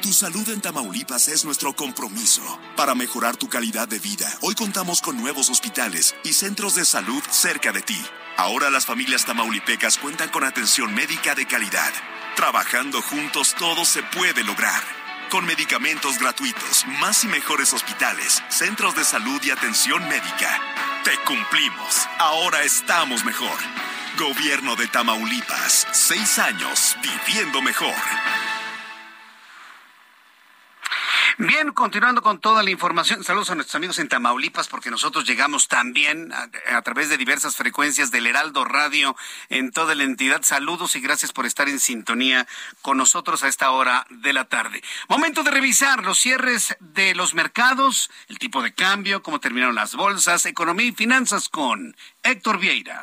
O: Tu salud en Tamaulipas es nuestro compromiso. Para mejorar tu calidad de vida, hoy contamos con nuevos hospitales y centros de salud cerca de ti. Ahora las familias tamaulipecas cuentan con atención médica de calidad. Trabajando juntos todo se puede lograr. Con medicamentos gratuitos, más y mejores hospitales, centros de salud y atención médica. Te cumplimos. Ahora estamos mejor. Gobierno de Tamaulipas. Seis años viviendo mejor.
A: Bien, continuando con toda la información, saludos a nuestros amigos en Tamaulipas, porque nosotros llegamos también a, través de diversas frecuencias del Heraldo Radio en toda la entidad. Saludos y gracias por estar en sintonía con nosotros a esta hora de la tarde. Momento de revisar los cierres de los mercados, el tipo de cambio, cómo terminaron las bolsas, economía y finanzas con Héctor Vieira.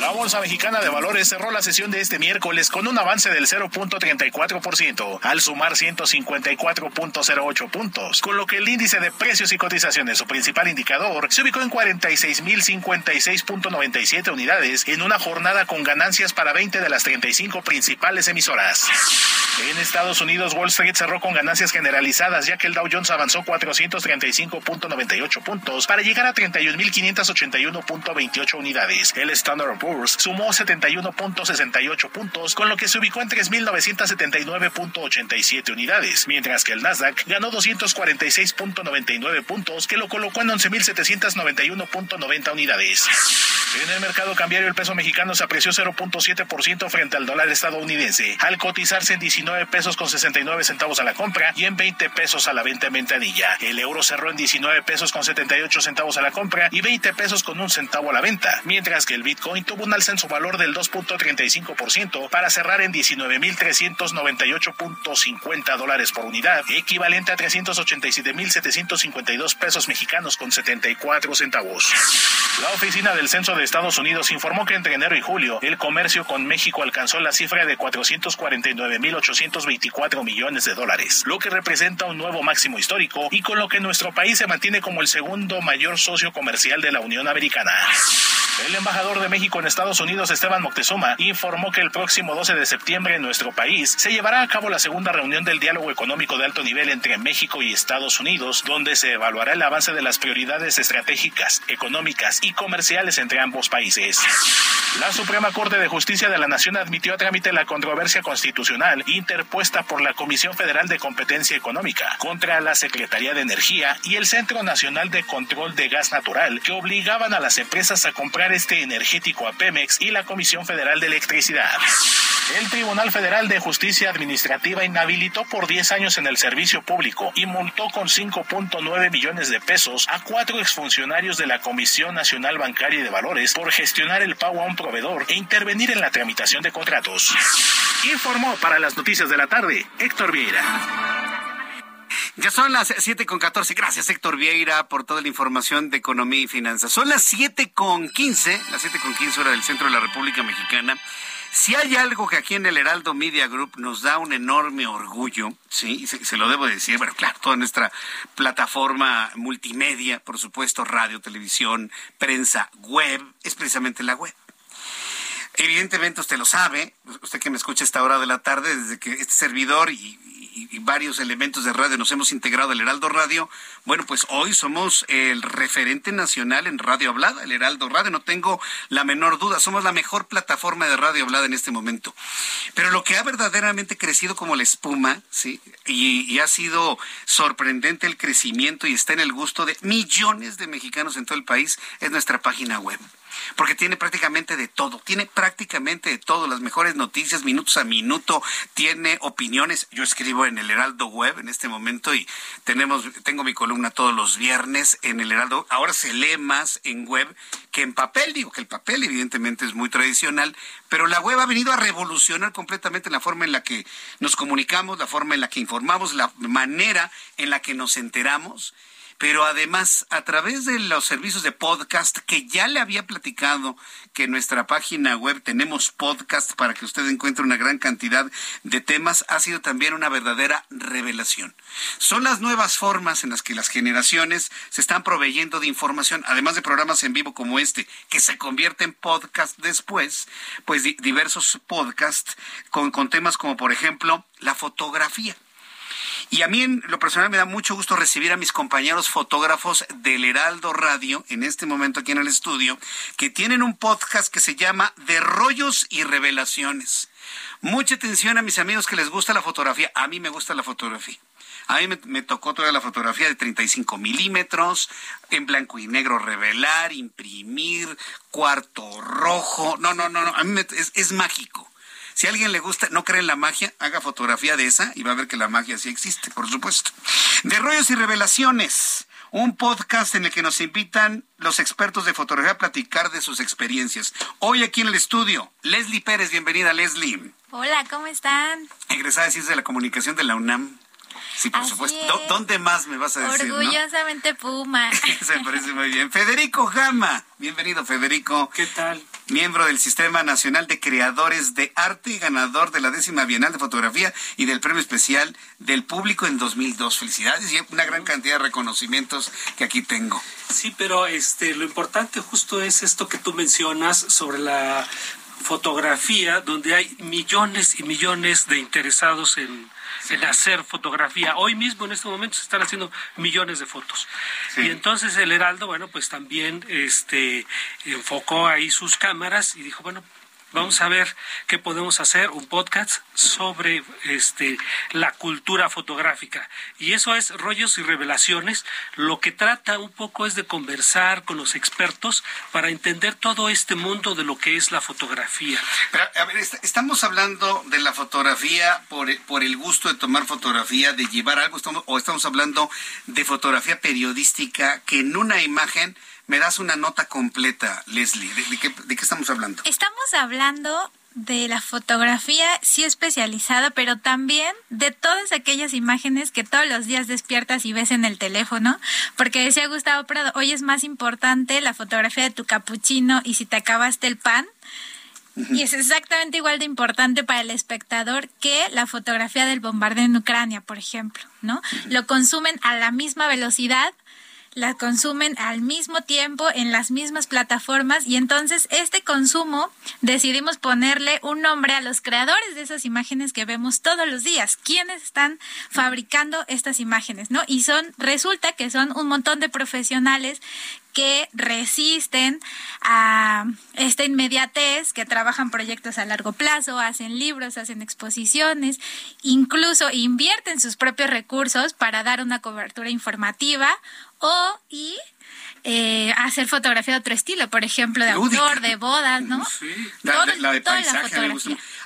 P: La Bolsa Mexicana de Valores cerró la sesión de este miércoles con un avance del 0.34%, al sumar 154.08 puntos, con lo que el índice de precios y cotizaciones, su principal indicador, se ubicó en 46.056.97 unidades en una jornada con ganancias para 20 de las 35 principales emisoras. En Estados Unidos, Wall Street cerró con ganancias generalizadas, ya que el Dow Jones avanzó 435.98 puntos para llegar a 31.581.28 unidades. El Standard sumó 71.68 puntos, con lo que se ubicó en 3.979.87 unidades, mientras que el Nasdaq ganó 246.99 puntos, que lo colocó en 11.791.90 unidades. En el mercado cambiario el peso mexicano se apreció 0.7% frente al dólar estadounidense, al cotizarse en 19 pesos con 69 centavos a la compra y en 20 pesos a la venta en ventanilla. El euro cerró en 19 pesos con 78 centavos a la compra y 20 pesos con un centavo a la venta, mientras que el Bitcoin tuvo un alza en su valor del 2.35% para cerrar en 19.398.50 dólares por unidad, equivalente a 387.752 pesos mexicanos con 74 centavos. La oficina del Censo de Estados Unidos informó que entre enero y julio el comercio con México alcanzó la cifra de 449.824 millones de dólares, lo que representa un nuevo máximo histórico y con lo que nuestro país se mantiene como el segundo mayor socio comercial de la Unión Americana. El embajador de México en Estados Unidos, Esteban Moctezuma, informó que el próximo 12 de septiembre en nuestro país se llevará a cabo la segunda reunión del diálogo económico de alto nivel entre México y Estados Unidos, donde se evaluará el avance de las prioridades estratégicas, económicas y comerciales entre ambos países. La Suprema Corte de Justicia de la Nación admitió a trámite la controversia constitucional interpuesta por la Comisión Federal de Competencia Económica contra la Secretaría de Energía y el Centro Nacional de Control de Gas Natural, que obligaban a las empresas a comprar este energético a Pemex y la Comisión Federal de Electricidad. El Tribunal Federal de Justicia Administrativa inhabilitó por 10 años en el servicio público y multó con 5.9 millones de pesos a cuatro exfuncionarios de la Comisión Nacional Bancaria y de Valores por gestionar el pago a un proveedor e intervenir en la tramitación de contratos. Informó para las noticias de la tarde Héctor Vieira.
A: Ya son las siete con catorce. Gracias, Héctor Vieira, por toda la información de economía y finanzas. Son las siete con quince, las siete con quince hora del centro de la República Mexicana. Si hay algo que aquí en el Heraldo Media Group nos da un enorme orgullo, sí, se, se, lo debo decir, bueno, claro, toda nuestra plataforma multimedia, por supuesto, radio, televisión, prensa, web, es precisamente la web. Evidentemente usted lo sabe, usted que me escucha a esta hora de la tarde, desde que este servidor y, y, varios elementos de radio nos hemos integrado al Heraldo Radio. Bueno, pues hoy somos el referente nacional en radio hablada, el Heraldo Radio, no tengo la menor duda, somos la mejor plataforma de radio hablada en este momento. Pero lo que ha verdaderamente crecido como la espuma, ¿sí? Y, y ha sido sorprendente el crecimiento y está en el gusto de millones de mexicanos en todo el país, es nuestra página web porque tiene prácticamente de todo, tiene prácticamente de todo, las mejores noticias minutos a minuto, tiene opiniones. Yo escribo en el Heraldo Web en este momento y tenemos tengo mi columna todos los viernes en el Heraldo. Ahora se lee más en web que en papel, digo que el papel evidentemente es muy tradicional, pero la web ha venido a revolucionar completamente la forma en la que nos comunicamos, la forma en la que informamos, la manera en la que nos enteramos pero además a través de los servicios de podcast que ya le había platicado que en nuestra página web tenemos podcast para que usted encuentre una gran cantidad de temas, ha sido también una verdadera revelación. Son las nuevas formas en las que las generaciones se están proveyendo de información, además de programas en vivo como este, que se convierte en podcast después, pues diversos podcasts con, con temas como por ejemplo la fotografía. Y a mí en lo personal me da mucho gusto recibir a mis compañeros fotógrafos del Heraldo Radio en este momento aquí en el estudio, que tienen un podcast que se llama De Rollos y Revelaciones. Mucha atención a mis amigos que les gusta la fotografía. A mí me gusta la fotografía. A mí me, tocó toda la fotografía de 35 milímetros, en blanco y negro, revelar, imprimir, cuarto rojo. No, no, no, no. A mí es mágico Si a alguien le gusta, no cree en la magia, haga fotografía de esa y va a ver que la magia sí existe, por supuesto. De rollos y revelaciones un podcast en el que nos invitan los expertos de fotografía a platicar de sus experiencias. Hoy aquí en el estudio, Leslie Pérez, bienvenida Leslie.
Q: Hola, ¿cómo están?
A: Egresada de Ciencias de la Comunicación de la UNAM. Sí, por supuesto. ¿Dónde más me vas a decir?
Q: Orgullosamente Puma. *laughs*
A: Se parece muy bien. Federico Gama. Bienvenido, Federico.
R: ¿Qué tal?
A: Miembro del Sistema Nacional de Creadores de Arte y ganador de la décima Bienal de Fotografía y del Premio Especial del Público en 2002. Felicidades y una gran cantidad de reconocimientos que aquí tengo.
R: Sí, pero este, lo importante justo es esto que tú mencionas sobre la fotografía, donde hay millones y millones de interesados en en hacer fotografía. Hoy mismo, en este momento, se están haciendo millones de fotos. Y entonces el Heraldo, bueno, pues también este, enfocó ahí sus cámaras y dijo, bueno, Vamos a ver qué podemos hacer, un podcast sobre este, la cultura fotográfica. Y eso es rollos y revelaciones. Lo que trata un poco es de conversar con los expertos para entender todo este mundo de lo que es la fotografía.
A: Pero, a ver, estamos hablando de la fotografía por, por el gusto de tomar fotografía, de llevar algo, o estamos hablando de fotografía periodística que en una imagen me das una nota completa, Leslie. ¿De, qué, estamos hablando?
Q: Estamos hablando de la fotografía sí especializada, pero también de todas aquellas imágenes que todos los días despiertas y ves en el teléfono, porque decía Gustavo Prado, hoy es más importante la fotografía de tu capuchino y si te acabaste el pan. Y es exactamente igual de importante para el espectador que la fotografía del bombardeo en Ucrania, por ejemplo, ¿no? Lo consumen a la misma velocidad, la consumen al mismo tiempo en las mismas plataformas y entonces este consumo decidimos ponerle un nombre a los creadores de esas imágenes que vemos todos los días. ¿Quiénes están fabricando estas imágenes? ¿No? Y son, resulta que son un montón de profesionales que resisten a esta inmediatez, que trabajan proyectos a largo plazo, hacen libros, hacen exposiciones, incluso invierten sus propios recursos para dar una cobertura informativa o y eh, hacer fotografía de otro estilo, por ejemplo, de autor, de bodas, ¿no?
A: Sí, la, de paisaje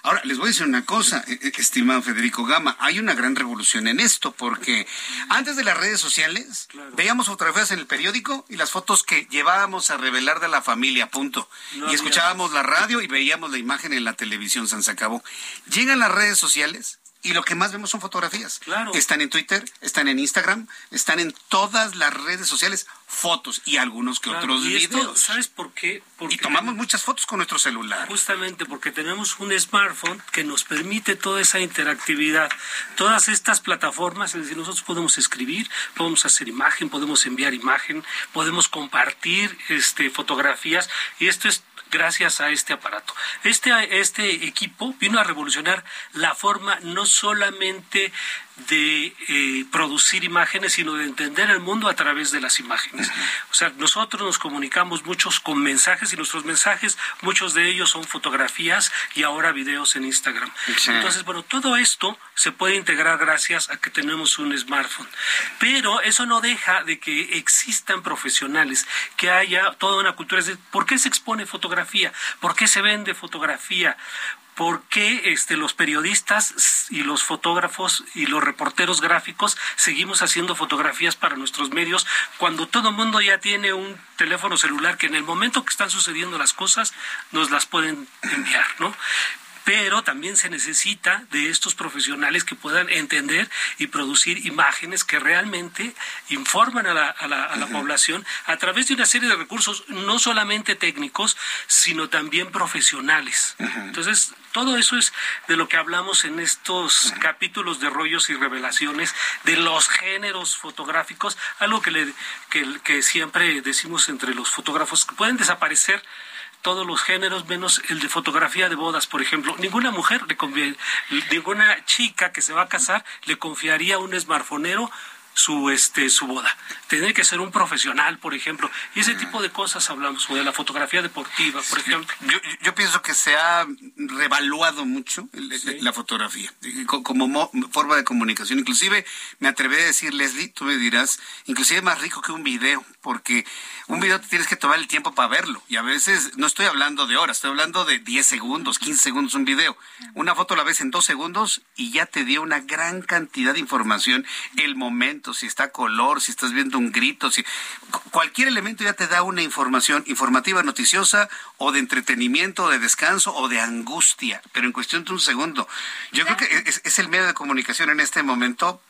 A: Ahora, les voy a decir una cosa, eh, eh, estimado Federico Gama, hay una gran revolución en esto, porque antes de las redes sociales, veíamos fotografías en el periódico y las fotos que llevábamos a revelar de la familia, punto. y escuchábamos la radio y veíamos la imagen en la televisión, se acabó. Llegan las redes sociales y lo que más vemos son fotografías.
R: Claro.
A: Están en Twitter, están en Instagram, están en todas las redes sociales, fotos y algunos que otros videos.
R: ¿Sabes por qué?
A: Porque y tomamos muchas fotos con nuestro celular.
R: Justamente porque tenemos un smartphone que nos permite toda esa interactividad. Todas estas plataformas, es decir, nosotros podemos escribir, podemos hacer imagen, podemos enviar imagen, podemos compartir este, fotografías y esto es gracias a este aparato. Este, este equipo vino a revolucionar la forma no solamente de eh, producir imágenes, sino de entender el mundo a través de las imágenes. O sea, nosotros nos comunicamos muchos con mensajes y nuestros mensajes, muchos de ellos son fotografías y ahora videos en Instagram. Entonces, bueno, todo esto se puede integrar gracias a que tenemos un smartphone. Pero eso no deja de que existan profesionales, que haya toda una cultura. ¿Por qué se expone fotografía? ¿Por qué se vende fotografía? Por qué este, los periodistas y los fotógrafos y los reporteros gráficos seguimos haciendo fotografías para nuestros medios cuando todo el mundo ya tiene un teléfono celular que en el momento que están sucediendo las cosas nos las pueden enviar, ¿no? Pero también se necesita de estos profesionales que puedan entender y producir imágenes que realmente informan a la, a la, a la población a través de una serie de recursos, no solamente técnicos, sino también profesionales. Entonces, todo eso es de lo que hablamos en estos capítulos de rollos y revelaciones de los géneros fotográficos, algo que, le, que, que siempre decimos entre los fotógrafos, que pueden desaparecer todos los géneros menos el de fotografía de bodas, por ejemplo. Ninguna mujer, le ninguna chica que se va a casar le confiaría a un smartphonero su este su boda. Tiene que ser un profesional, por ejemplo. Y ese tipo de cosas hablamos, o de la fotografía deportiva, por ejemplo.
A: Yo, yo pienso que se ha revaluado mucho la fotografía como forma de comunicación. Inclusive me atreví a decir, Leslie, tú me dirás, inclusive más rico que un video, porque un video te tienes que tomar el tiempo para verlo. Y a veces no estoy hablando de horas, estoy hablando de 10 segundos, 15 segundos un video. Una foto la ves en dos segundos y ya te dio una gran cantidad de información, el momento, si está color, si estás viendo un grito, si cualquier elemento ya te da una información informativa, noticiosa o de entretenimiento, de descanso o de angustia, pero en cuestión de un segundo. Yo creo que es, es el medio de comunicación en este momento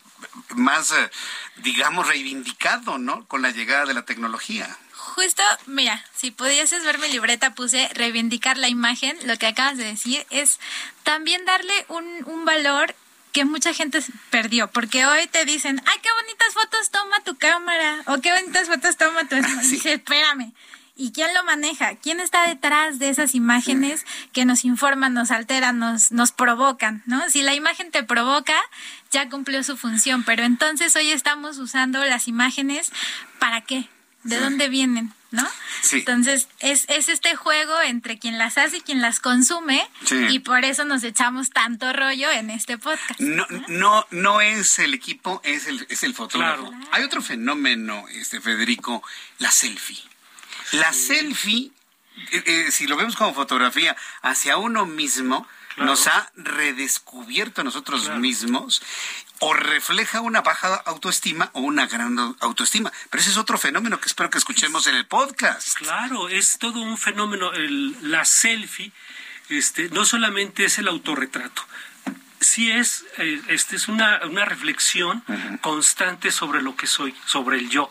A: más, eh, digamos, reivindicado, ¿no? Con la llegada de la tecnología.
Q: Justo, mira, si pudieses ver mi libreta, puse reivindicar la imagen. Lo que acabas de decir es también darle un, un valor que mucha gente perdió, porque hoy te dicen, ay, qué bonitas fotos toma tu cámara, o qué bonitas fotos toma tu... *laughs* Dice, espérame, ¿Y quién lo maneja? ¿Quién está detrás de esas imágenes que nos informan, nos alteran, nos, nos provocan? ¿no? Si la imagen te provoca, ya cumplió su función, pero entonces hoy estamos usando las imágenes para qué? ¿De dónde vienen? ¿No? Entonces, es, es este juego entre quien las hace y quien las consume, y por eso nos echamos tanto rollo en este podcast.
A: No, no, no es el equipo, es el, es el fotógrafo. Hay otro fenómeno, este Federico, la selfie. La selfie, eh, eh, si lo vemos como fotografía hacia uno mismo, nos ha redescubierto a nosotros mismos o refleja una baja autoestima o una gran autoestima. Pero ese es otro fenómeno que espero que escuchemos en el podcast.
R: Claro, es todo un fenómeno. la selfie este, no solamente es el autorretrato, sí es, eh, este es una, una reflexión constante sobre lo que soy, sobre el yo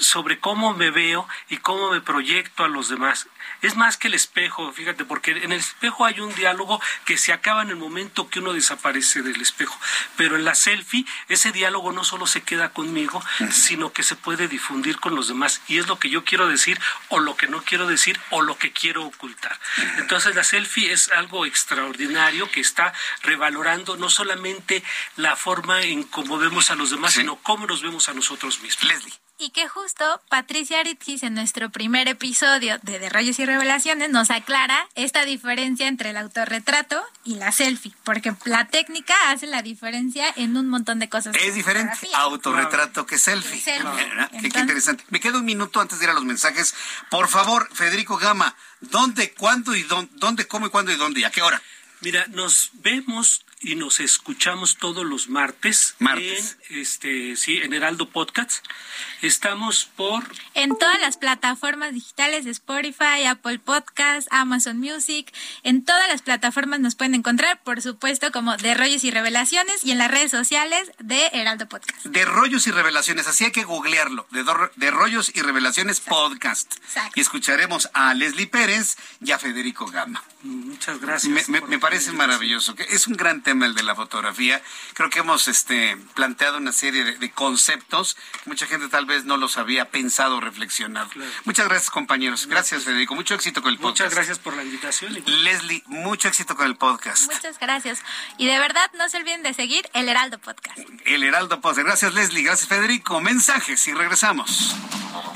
R: sobre cómo me veo y cómo me proyecto a los demás. Es más que el espejo, fíjate, porque en el espejo hay un diálogo que se acaba en el momento que uno desaparece del espejo. Pero en la selfie, ese diálogo no solo se queda conmigo, sino que se puede difundir con los demás. Y es lo que yo quiero decir, o lo que no quiero decir, o lo que quiero ocultar. Entonces la selfie es algo extraordinario que está revalorando no solamente la forma en cómo vemos a los demás, sino cómo nos vemos a nosotros mismos.
A: Leslie.
Q: Y que justo Patricia Aritzis en nuestro primer episodio de De Rayos y Revelaciones nos aclara esta diferencia entre el autorretrato y la selfie, porque la técnica hace la diferencia en un montón de cosas.
A: Es diferente autorretrato que selfie. Qué, interesante. Me queda un minuto antes de ir a los mensajes. Por favor, Federico Gama, ¿dónde, cuándo y dónde, dónde cómo y cuándo y dónde y a qué hora?
R: Mira, nos vemos y nos escuchamos todos los martes,
A: martes.
R: en este sí en Heraldo Podcast. Estamos por
Q: en todas las plataformas digitales de Spotify, Apple Podcast, Amazon Music, en todas las plataformas nos pueden encontrar, por supuesto, como de Rollos y Revelaciones y en las redes sociales de Heraldo Podcast.
A: De Rollos y Revelaciones, así hay que googlearlo, de, de Rollos y Revelaciones Podcast. Y escucharemos a Leslie Pérez y a Federico Gama.
R: Muchas gracias.
A: Me, me parece maravilloso, que es un gran tema el de la fotografía. Creo que hemos este, planteado una serie de, conceptos que mucha gente tal vez no los había pensado, reflexionado. Muchas gracias, compañeros. Gracias, Federico. Mucho éxito con el podcast.
R: Muchas gracias por la invitación.
A: Leslie, mucho éxito con el podcast.
Q: Muchas gracias. Y de verdad, no se olviden de seguir el Heraldo Podcast.
A: El Heraldo Podcast. Gracias, Leslie. Gracias, Federico. Mensajes y regresamos.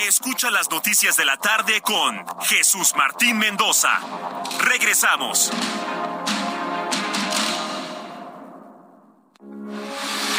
J: Escucha las noticias de la tarde con Jesús Martín Mendoza. Regresamos.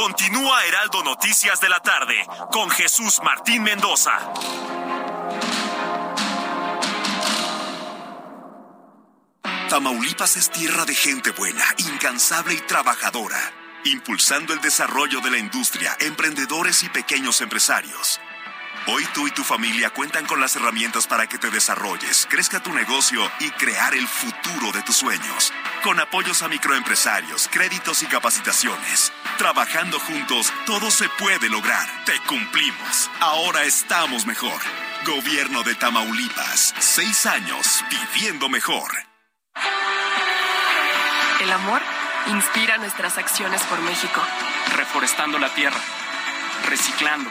J: Continúa Heraldo Noticias de la tarde con Jesús Martín Mendoza.
O: Tamaulipas es tierra de gente buena, incansable y trabajadora, impulsando el desarrollo de la industria, emprendedores y pequeños empresarios Hoy tú y tu familia cuentan con las herramientas para que te desarrolles, crezca tu negocio y crear el futuro de tus sueños. Con apoyos a microempresarios, créditos y capacitaciones. Trabajando juntos, todo se puede lograr. Te cumplimos. Ahora estamos mejor. Gobierno de Tamaulipas. Seis años viviendo mejor.
S: El amor inspira nuestras acciones por México.
T: Reforestando la tierra. Reciclando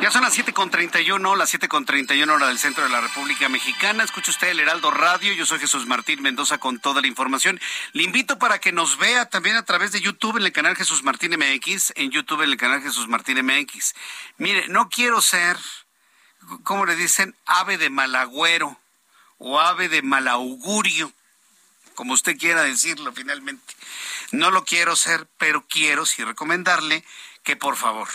A: Ya son las 7.31, las 7.31 hora del centro de la República Mexicana. Escucha usted el Heraldo Radio. Yo soy Jesús Martín Mendoza con toda la información. Le invito para que nos vea también a través de YouTube en el canal Jesús Martín MX, en YouTube en el canal Jesús Martín MX. Mire, no quiero ser, ¿cómo le dicen? Ave de malagüero o ave de malaugurio, como usted quiera decirlo finalmente. No lo quiero ser, pero quiero sí recomendarle que por favor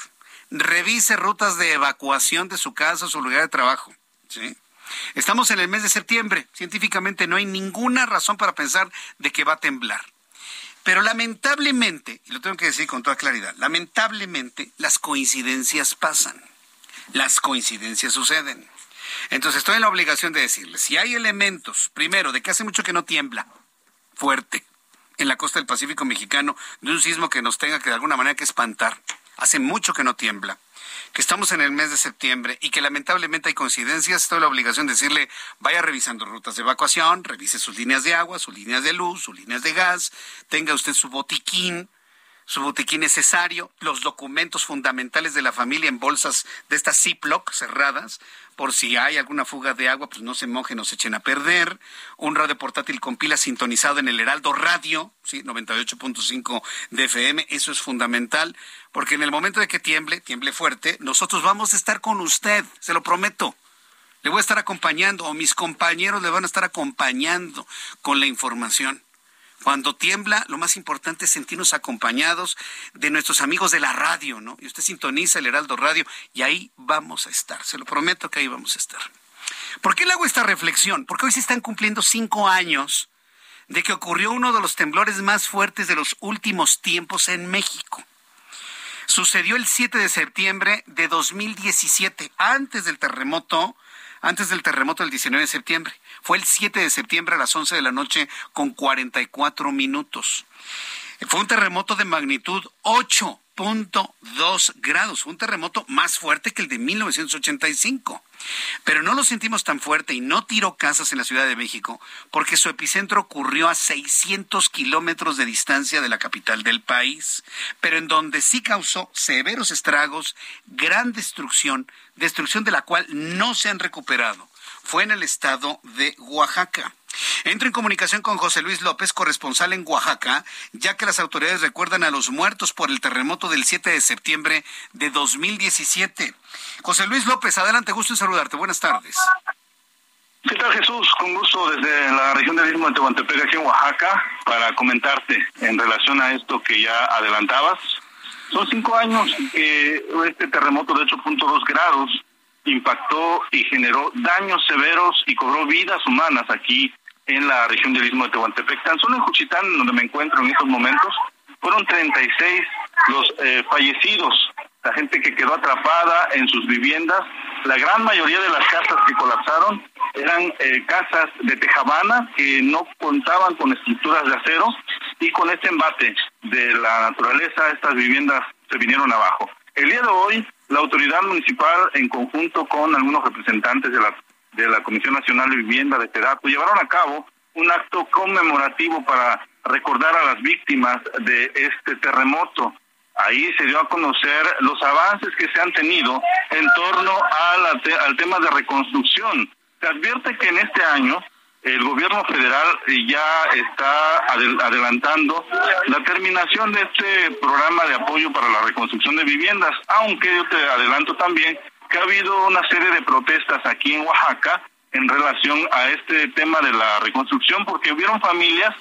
A: revise rutas de evacuación de su casa o su lugar de trabajo. ¿sí? Estamos en el mes de septiembre. Científicamente no hay ninguna razón para pensar de que va a temblar. Pero lamentablemente, y lo tengo que decir con toda claridad, lamentablemente las coincidencias pasan. Las coincidencias suceden. Entonces estoy en la obligación de decirles, si hay elementos, primero, de que hace mucho que no tiembla fuerte en la costa del Pacífico mexicano, de un sismo que nos tenga que de alguna manera que espantar, hace mucho que no tiembla, que estamos en el mes de septiembre y que lamentablemente hay coincidencias, estoy la obligación de decirle, vaya revisando rutas de evacuación, revise sus líneas de agua, sus líneas de luz, sus líneas de gas, tenga usted su botiquín, su botiquín necesario, los documentos fundamentales de la familia en bolsas de estas Ziploc cerradas, por si hay alguna fuga de agua, pues no se mojen, no se echen a perder. Un radio portátil con pila sintonizado en el Heraldo Radio, sí, 98.5 de FM, eso es fundamental, porque en el momento de que tiemble, tiemble fuerte, nosotros vamos a estar con usted, se lo prometo. Le voy a estar acompañando, o mis compañeros le van a estar acompañando con la información. Cuando tiembla, lo más importante es sentirnos acompañados de nuestros amigos de la radio, ¿no? Y usted sintoniza el Heraldo Radio y ahí vamos a estar. Se lo prometo que ahí vamos a estar. ¿Por qué le hago esta reflexión? Porque hoy se están cumpliendo cinco años de que ocurrió uno de los temblores más fuertes de los últimos tiempos en México. Sucedió el 7 de septiembre de 2017, antes del terremoto, antes del terremoto del 19 de septiembre. Fue el 7 de septiembre a las 11 de la noche con 44 minutos. Fue un terremoto de magnitud 8.2 grados, un terremoto más fuerte que el de 1985. Pero no lo sentimos tan fuerte y no tiró casas en la Ciudad de México porque su epicentro ocurrió a 600 kilómetros de distancia de la capital del país, pero en donde sí causó severos estragos, gran destrucción, destrucción de la cual no se han recuperado fue en el estado de Oaxaca. Entro en comunicación con José Luis López, corresponsal en Oaxaca, ya que las autoridades recuerdan a los muertos por el terremoto del 7 de septiembre de 2017. José Luis López, adelante, gusto en saludarte. Buenas tardes.
U: ¿Qué tal Jesús? Con gusto desde la región del Istmo de Tehuantepec, aquí en Oaxaca, para comentarte en relación a esto que ya adelantabas. Son cinco años que este terremoto de 8.2 grados impactó y generó daños severos y cobró vidas humanas aquí en la región del Istmo de Tehuantepec. Tan solo en Juchitán, donde me encuentro en estos momentos, fueron 36 los eh, fallecidos, la gente que quedó atrapada en sus viviendas. La gran mayoría de las casas que colapsaron eran eh, casas de tejabana que no contaban con estructuras de acero y con este embate de la naturaleza estas viviendas se vinieron abajo. El día de hoy la autoridad municipal, en conjunto con algunos representantes de la, de la Comisión Nacional de Vivienda de Terato, llevaron a cabo un acto conmemorativo para recordar a las víctimas de este terremoto. Ahí se dio a conocer los avances que se han tenido en torno al tema de reconstrucción. Se advierte que en este año el gobierno federal ya está adelantando la terminación de este programa de apoyo para la reconstrucción de viviendas, aunque yo te adelanto también que ha habido una serie de protestas aquí en Oaxaca en relación a este tema de la reconstrucción, porque hubieron familias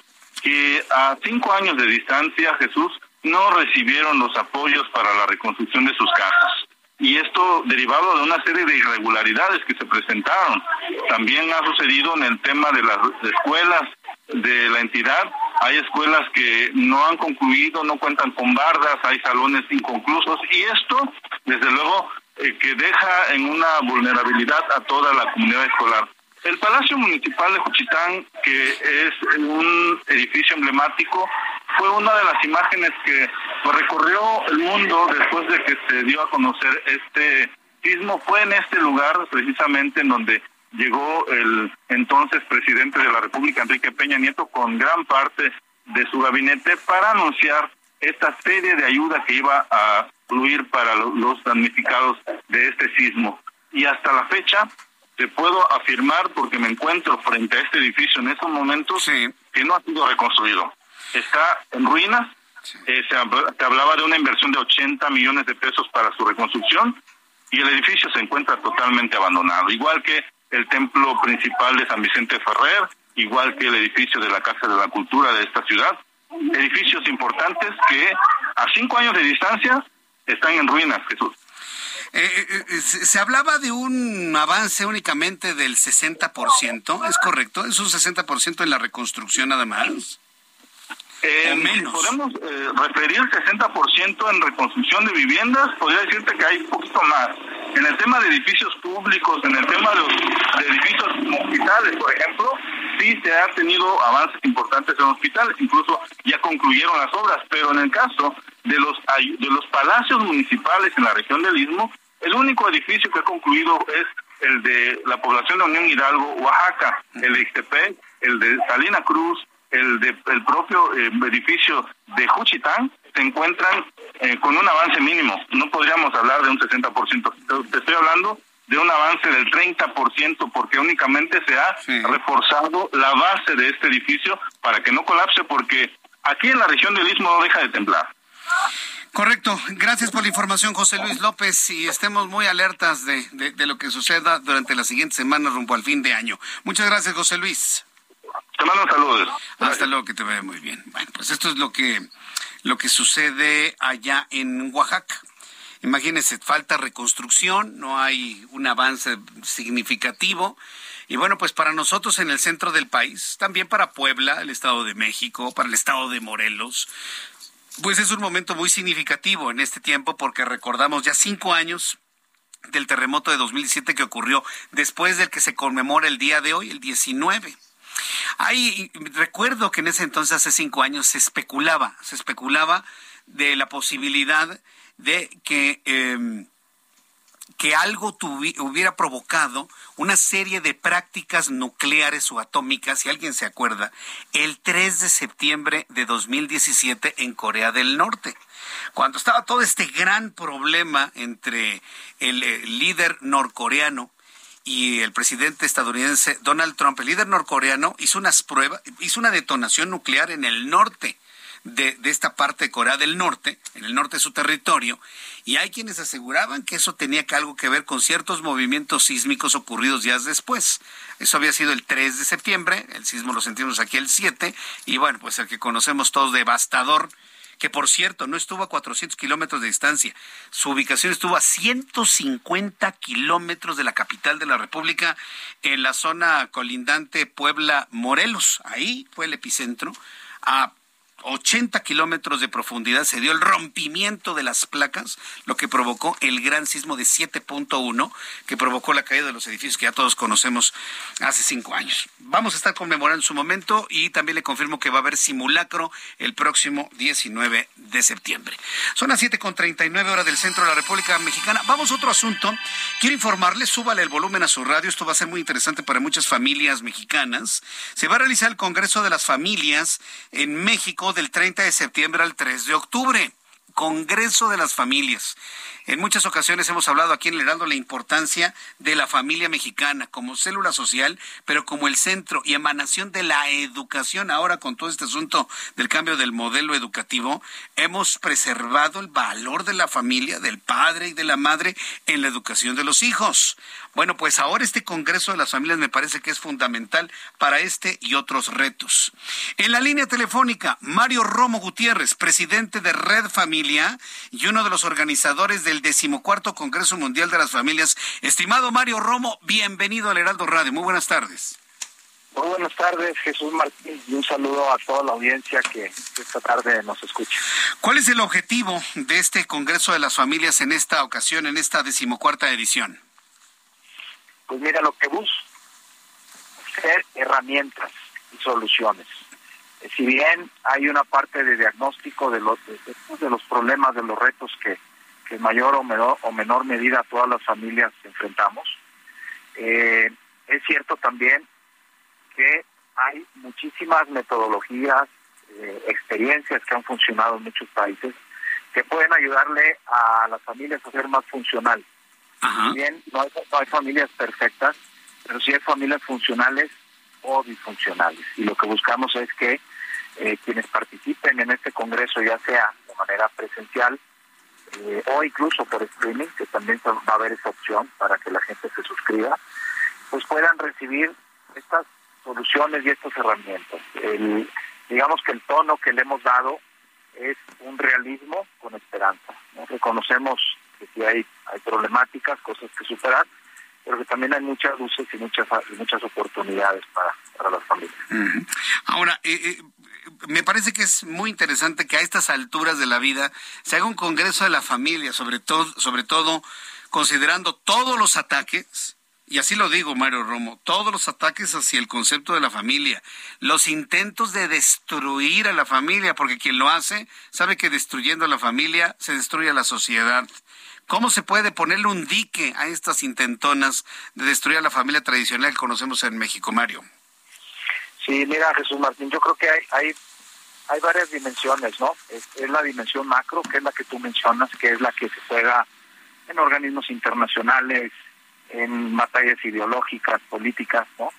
U: que a cinco años de distancia, Jesús, no recibieron los apoyos para la reconstrucción de sus casas y esto derivado de una serie de irregularidades que se presentaron. También ha sucedido en el tema de las escuelas de la entidad. Hay escuelas que no han concluido, no cuentan con bardas, hay salones inconclusos y esto, desde luego, eh, que deja en una vulnerabilidad a toda la comunidad escolar. El Palacio Municipal de Juchitán, que es un edificio emblemático, fue una de las imágenes que recorrió el mundo después de que se dio a conocer este sismo. Fue en este lugar precisamente en donde llegó el entonces presidente de la República, Enrique Peña Nieto, con gran parte de su gabinete para anunciar esta serie de ayuda que iba a fluir para los damnificados de este sismo. Y hasta la fecha, te puedo afirmar, porque me encuentro frente a este edificio en estos momentos, que no ha sido reconstruido. Está en ruinas. Eh, se, hablaba de una inversión de 80 millones de pesos para su reconstrucción y el edificio se encuentra totalmente abandonado, igual que el templo principal de San Vicente Ferrer, igual que el edificio de la Casa de la Cultura de esta ciudad, edificios importantes que a cinco años de distancia están en ruinas, Jesús.
A: Eh, eh, eh, se hablaba de un avance únicamente del 60%, ¿es correcto? ¿Es un 60% en la reconstrucción nada más?
U: Eh, menos. Podemos referir 60% en reconstrucción de viviendas, podría decirte que hay un poquito más. En el tema de edificios públicos, en el tema de, los, edificios hospitales, por ejemplo, sí se ha tenido avances importantes en hospitales, incluso ya concluyeron las obras, pero en el caso de los de los palacios municipales en la región del Istmo, el único edificio que ha concluido es el de la población de Unión Hidalgo, Oaxaca, el de Ixtepec, el de Salina Cruz, el de el propio eh, edificio de Juchitán, se encuentran eh, con un avance mínimo. No podríamos hablar de un 60%. Te estoy hablando de un avance del 30% porque únicamente se ha reforzado la base de este edificio para que no colapse porque aquí en la región del Istmo no deja de temblar.
A: Correcto. Gracias por la información, José Luis López, y estemos muy alertas de, de, lo que suceda durante la siguiente semana rumbo al fin de año. Muchas gracias, José Luis.
U: Te mando saludos.
A: Hasta luego, que te vea muy bien. Bueno, pues esto es lo que, lo que sucede allá en Oaxaca. Imagínense, falta reconstrucción, no hay un avance significativo. Y bueno, pues para nosotros en el centro del país, también para Puebla, el Estado de México, para el Estado de Morelos, pues es un momento muy significativo en este tiempo porque recordamos ya cinco años del terremoto de 2007 que ocurrió después del que se conmemora el día de hoy, el 19. Ahí recuerdo que en ese entonces, hace cinco años, se especulaba, se especulaba de la posibilidad de que em, que algo hubiera provocado una serie de prácticas nucleares o atómicas, si alguien se acuerda, el 3 de septiembre de 2017 en Corea del Norte. Cuando estaba todo este gran problema entre el, el líder norcoreano y el presidente estadounidense Donald Trump, el líder norcoreano, hizo unas pruebas, hizo una detonación nuclear en el norte de, de, esta parte de Corea del Norte, en el norte de su territorio, y hay quienes aseguraban que eso tenía algo que ver con ciertos movimientos sísmicos ocurridos días después. Eso había sido el 3 de septiembre, el sismo lo sentimos aquí el 7, y bueno, pues el que conocemos todos devastador, que por cierto no estuvo a 400 kilómetros de distancia, su ubicación estuvo a 150 kilómetros de la capital de la República, en la zona colindante Puebla-Morelos. Ahí fue el epicentro, a 80 kilómetros de profundidad se dio el rompimiento de las placas, lo que provocó el gran sismo de 7.1, que provocó la caída de los edificios que ya todos conocemos hace cinco años. Vamos a estar conmemorando su momento y también le confirmo que va a haber simulacro el próximo 19 de septiembre. Son las 7.39 horas del centro de la República Mexicana. Vamos a otro asunto. Quiero informarles, súbale el volumen a su radio. Esto va a ser muy interesante para muchas familias mexicanas. Se va a realizar el Congreso de las Familias en México del 30 de septiembre al 3 de octubre. Congreso de las Familias. En muchas ocasiones hemos hablado aquí en el Heraldo la importancia de la familia mexicana como célula social, pero como el centro y emanación de la educación. Ahora con todo este asunto del cambio del modelo educativo, hemos preservado el valor de la familia, del padre y de la madre en la educación de los hijos. Bueno, pues ahora este Congreso de las Familias me parece que es fundamental para este y otros retos. En la línea telefónica, Mario Romo Gutiérrez, presidente de Red Familia y uno de los organizadores del decimocuarto Congreso Mundial de las Familias. Estimado Mario Romo, bienvenido al Heraldo Radio. Muy buenas tardes.
V: Muy buenas tardes, Jesús Martín, y un saludo a toda la audiencia que esta tarde nos escucha.
A: ¿Cuál es el objetivo de este Congreso de las Familias en esta ocasión, en esta decimocuarta edición?
V: Pues mira, lo que busca ser herramientas y soluciones. Si bien hay una parte de diagnóstico de los, de, los problemas, de los retos que, que en mayor o menor, o menor medida todas las familias enfrentamos, eh, es cierto también que hay muchísimas metodologías, eh, experiencias que han funcionado en muchos países que pueden ayudarle a las familias a ser más funcional Bien, no hay, familias perfectas, pero sí hay familias funcionales o disfuncionales. Y lo que buscamos es que eh, quienes participen en este congreso, ya sea de manera presencial eh, o incluso por streaming, que también va a haber esa opción para que la gente se suscriba, pues puedan recibir estas soluciones y estas herramientas. El, digamos que el tono que le hemos dado es un realismo con esperanza. Reconocemos que hay, hay problemáticas, cosas que superar, pero que también hay muchas luces y muchas muchas oportunidades para, para las familias.
A: Ahora, eh, eh, me parece que es muy interesante que a estas alturas de la vida se haga un congreso de la familia, sobre todo, sobre todo considerando todos los ataques y así lo digo, Mario Romo, todos los ataques hacia el concepto de la familia, los intentos de destruir a la familia, porque quien lo hace sabe que destruyendo a la familia se destruye a la sociedad. ¿Cómo se puede ponerle un dique a estas intentonas de destruir a la familia tradicional que conocemos en México, Mario?
V: Sí, mira, Jesús Martín, yo creo que hay, hay, hay varias dimensiones, ¿no? Es, la dimensión macro, que es la que tú mencionas, que es la que se juega en organismos internacionales, en batallas ideológicas, políticas, ¿no?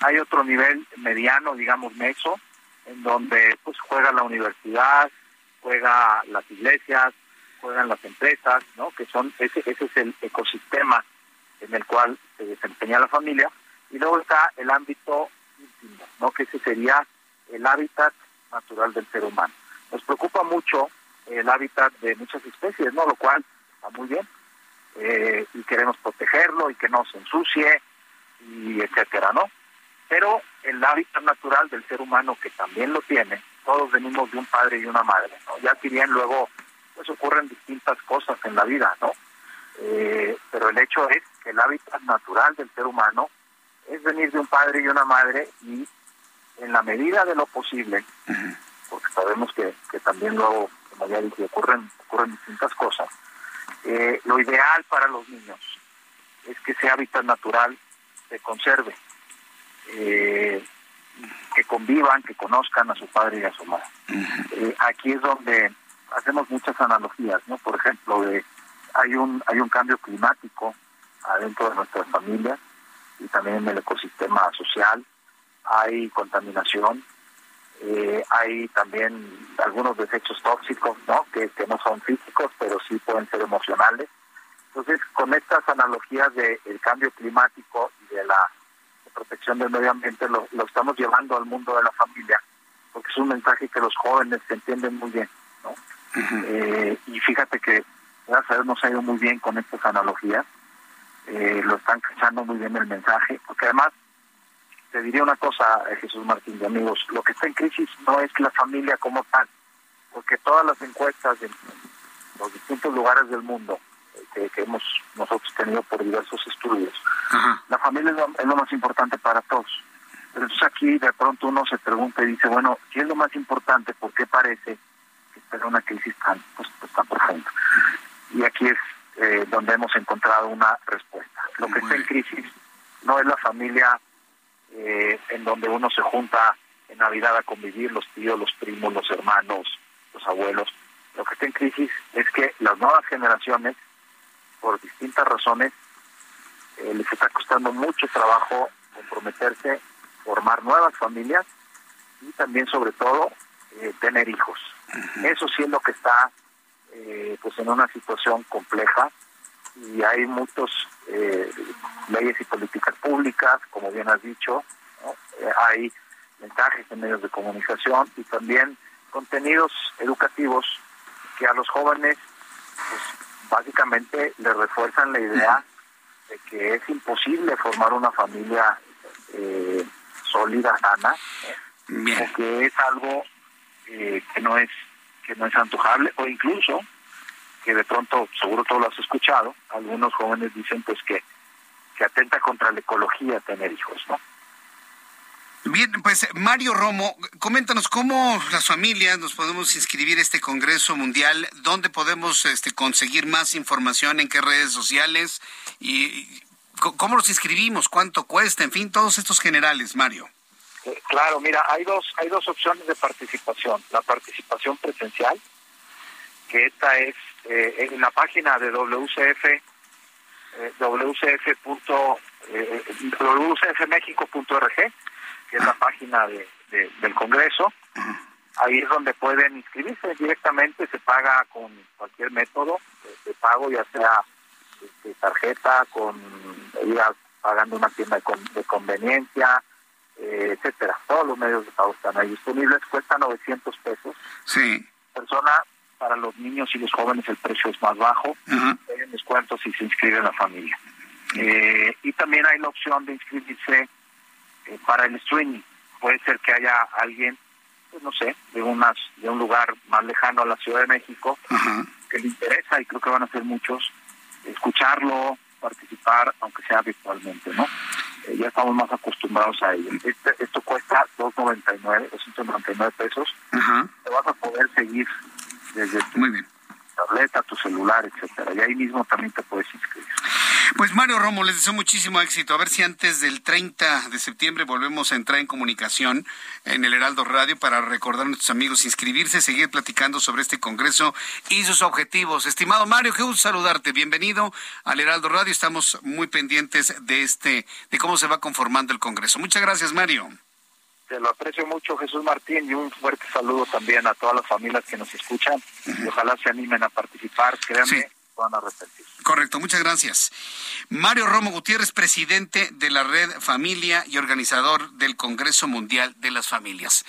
V: Hay otro nivel mediano, digamos, meso, en donde pues juega la universidad, juega las iglesias, juegan las empresas, ¿no? Que son ese ese es el ecosistema en el cual se desempeña la familia y luego está el ámbito íntimo, ¿no? Que ese sería el hábitat natural del ser humano. Nos preocupa mucho el hábitat de muchas especies, ¿no? Lo cual está muy bien, eh, y queremos protegerlo y que no se ensucie y etcétera, ¿no? Pero el hábitat natural del ser humano que también lo tiene, todos venimos de un padre y una madre, ¿no? Ya si bien luego pues ocurren distintas cosas en la vida, ¿no? Eh, pero el hecho es que el hábitat natural del ser humano es venir de un padre y una madre y en la medida de lo posible, porque sabemos que, que también luego, como ya dije, ocurren, ocurren distintas cosas, eh, lo ideal para los niños es que ese hábitat natural se conserve, eh, que convivan, que conozcan a su padre y a su madre. Eh, aquí es donde hacemos muchas analogías, ¿no? Por ejemplo, de hay un hay un cambio climático adentro de nuestras familias y también en el ecosistema social, hay contaminación, eh, hay también algunos desechos tóxicos, ¿no? Que, que no son físicos, pero sí pueden ser emocionales. Entonces, con estas analogías del cambio climático y de la protección del medio ambiente, lo, lo, estamos llevando al mundo de la familia, porque es un mensaje que los jóvenes entienden muy bien, ¿no? Eh, y fíjate que, gracias a Dios, nos ha ido muy bien con estas analogías, eh, lo están cachando muy bien el mensaje, porque además te diría una cosa, eh, Jesús Martín, de amigos, lo que está en crisis no es la familia como tal, porque todas las encuestas de los distintos lugares del mundo eh, que, hemos nosotros tenido por diversos estudios, la familia es lo, más importante para todos. Pero entonces aquí de pronto uno se pregunta y dice, bueno, si es lo más importante, ¿por qué parece en una crisis tan, pues, pues tan profunda? Y aquí es eh, donde hemos encontrado una respuesta. Lo que está en crisis no es la familia eh, en donde uno se junta en Navidad a convivir, los tíos, los primos, los hermanos, los abuelos. lo que está en crisis es que las nuevas generaciones, por distintas razones, eh, les está costando mucho trabajo comprometerse, formar nuevas familias y también, sobre todo, eh, tener hijos. Eso sí es lo que está eh, pues en una situación compleja y hay muchas leyes y políticas públicas, como bien has dicho, hay mensajes en medios de comunicación y también contenidos educativos que a los jóvenes pues, básicamente les refuerzan la idea de que es imposible formar una familia eh, sólida, sana, o que es algo eh, que no es que no es antojable o incluso que de pronto seguro todo lo has escuchado algunos jóvenes dicen pues que que atenta contra la ecología tener hijos no
A: Bien, pues Mario Romo, coméntanos cómo las familias nos podemos inscribir a este Congreso Mundial, dónde podemos este, conseguir más información, en qué redes sociales y cómo nos inscribimos, cuánto cuesta, en fin, todos estos generales, Mario.
V: Eh, claro, mira, hay dos, hay dos opciones de participación. La participación presencial, que esta es eh, en la página de WCF, eh, wcf. Eh, wcfmexico.org que es la página de, del Congreso. Ahí es donde pueden inscribirse directamente, se paga con cualquier método de, pago, ya sea este, tarjeta, con ir pagando una tienda de, conveniencia, eh, etcétera. Todos los medios de pago están ahí disponibles, cuesta 900 pesos.
A: Sí.
V: Persona, para los niños y los jóvenes el precio es más bajo, hay un descuento si se inscribe en la familia. Eh, y también hay la opción de inscribirse eh, para el streaming. Puede ser que haya alguien, pues no sé, de unas de un lugar más lejano a la Ciudad de México que le interesa y creo que van a ser muchos escucharlo, participar, aunque sea virtualmente, ¿no? Eh, ya estamos más acostumbrados a ello. Este, esto cuesta 2.99, 299 pesos. Te vas a poder seguir desde
A: Muy bien
V: tableta, tu celular, etcétera. Y ahí mismo también te puedes inscribir.
A: Pues Mario Romo, les deseo muchísimo éxito. A ver si antes del 30 de septiembre volvemos a entrar en comunicación en el Heraldo Radio para recordar a nuestros amigos inscribirse, seguir platicando sobre este congreso y sus objetivos. Estimado Mario, qué gusto saludarte. Bienvenido al Heraldo Radio. Estamos muy pendientes de este, de cómo se va conformando el congreso. Muchas gracias, Mario.
V: Te lo aprecio mucho, Jesús Martín, y un fuerte saludo también a todas las familias que nos escuchan. Y ojalá se animen a participar, créanme, van a arrepentir.
A: Correcto, muchas gracias. Mario Romo Gutiérrez, presidente de la Red Familia y organizador del Congreso Mundial de las Familias.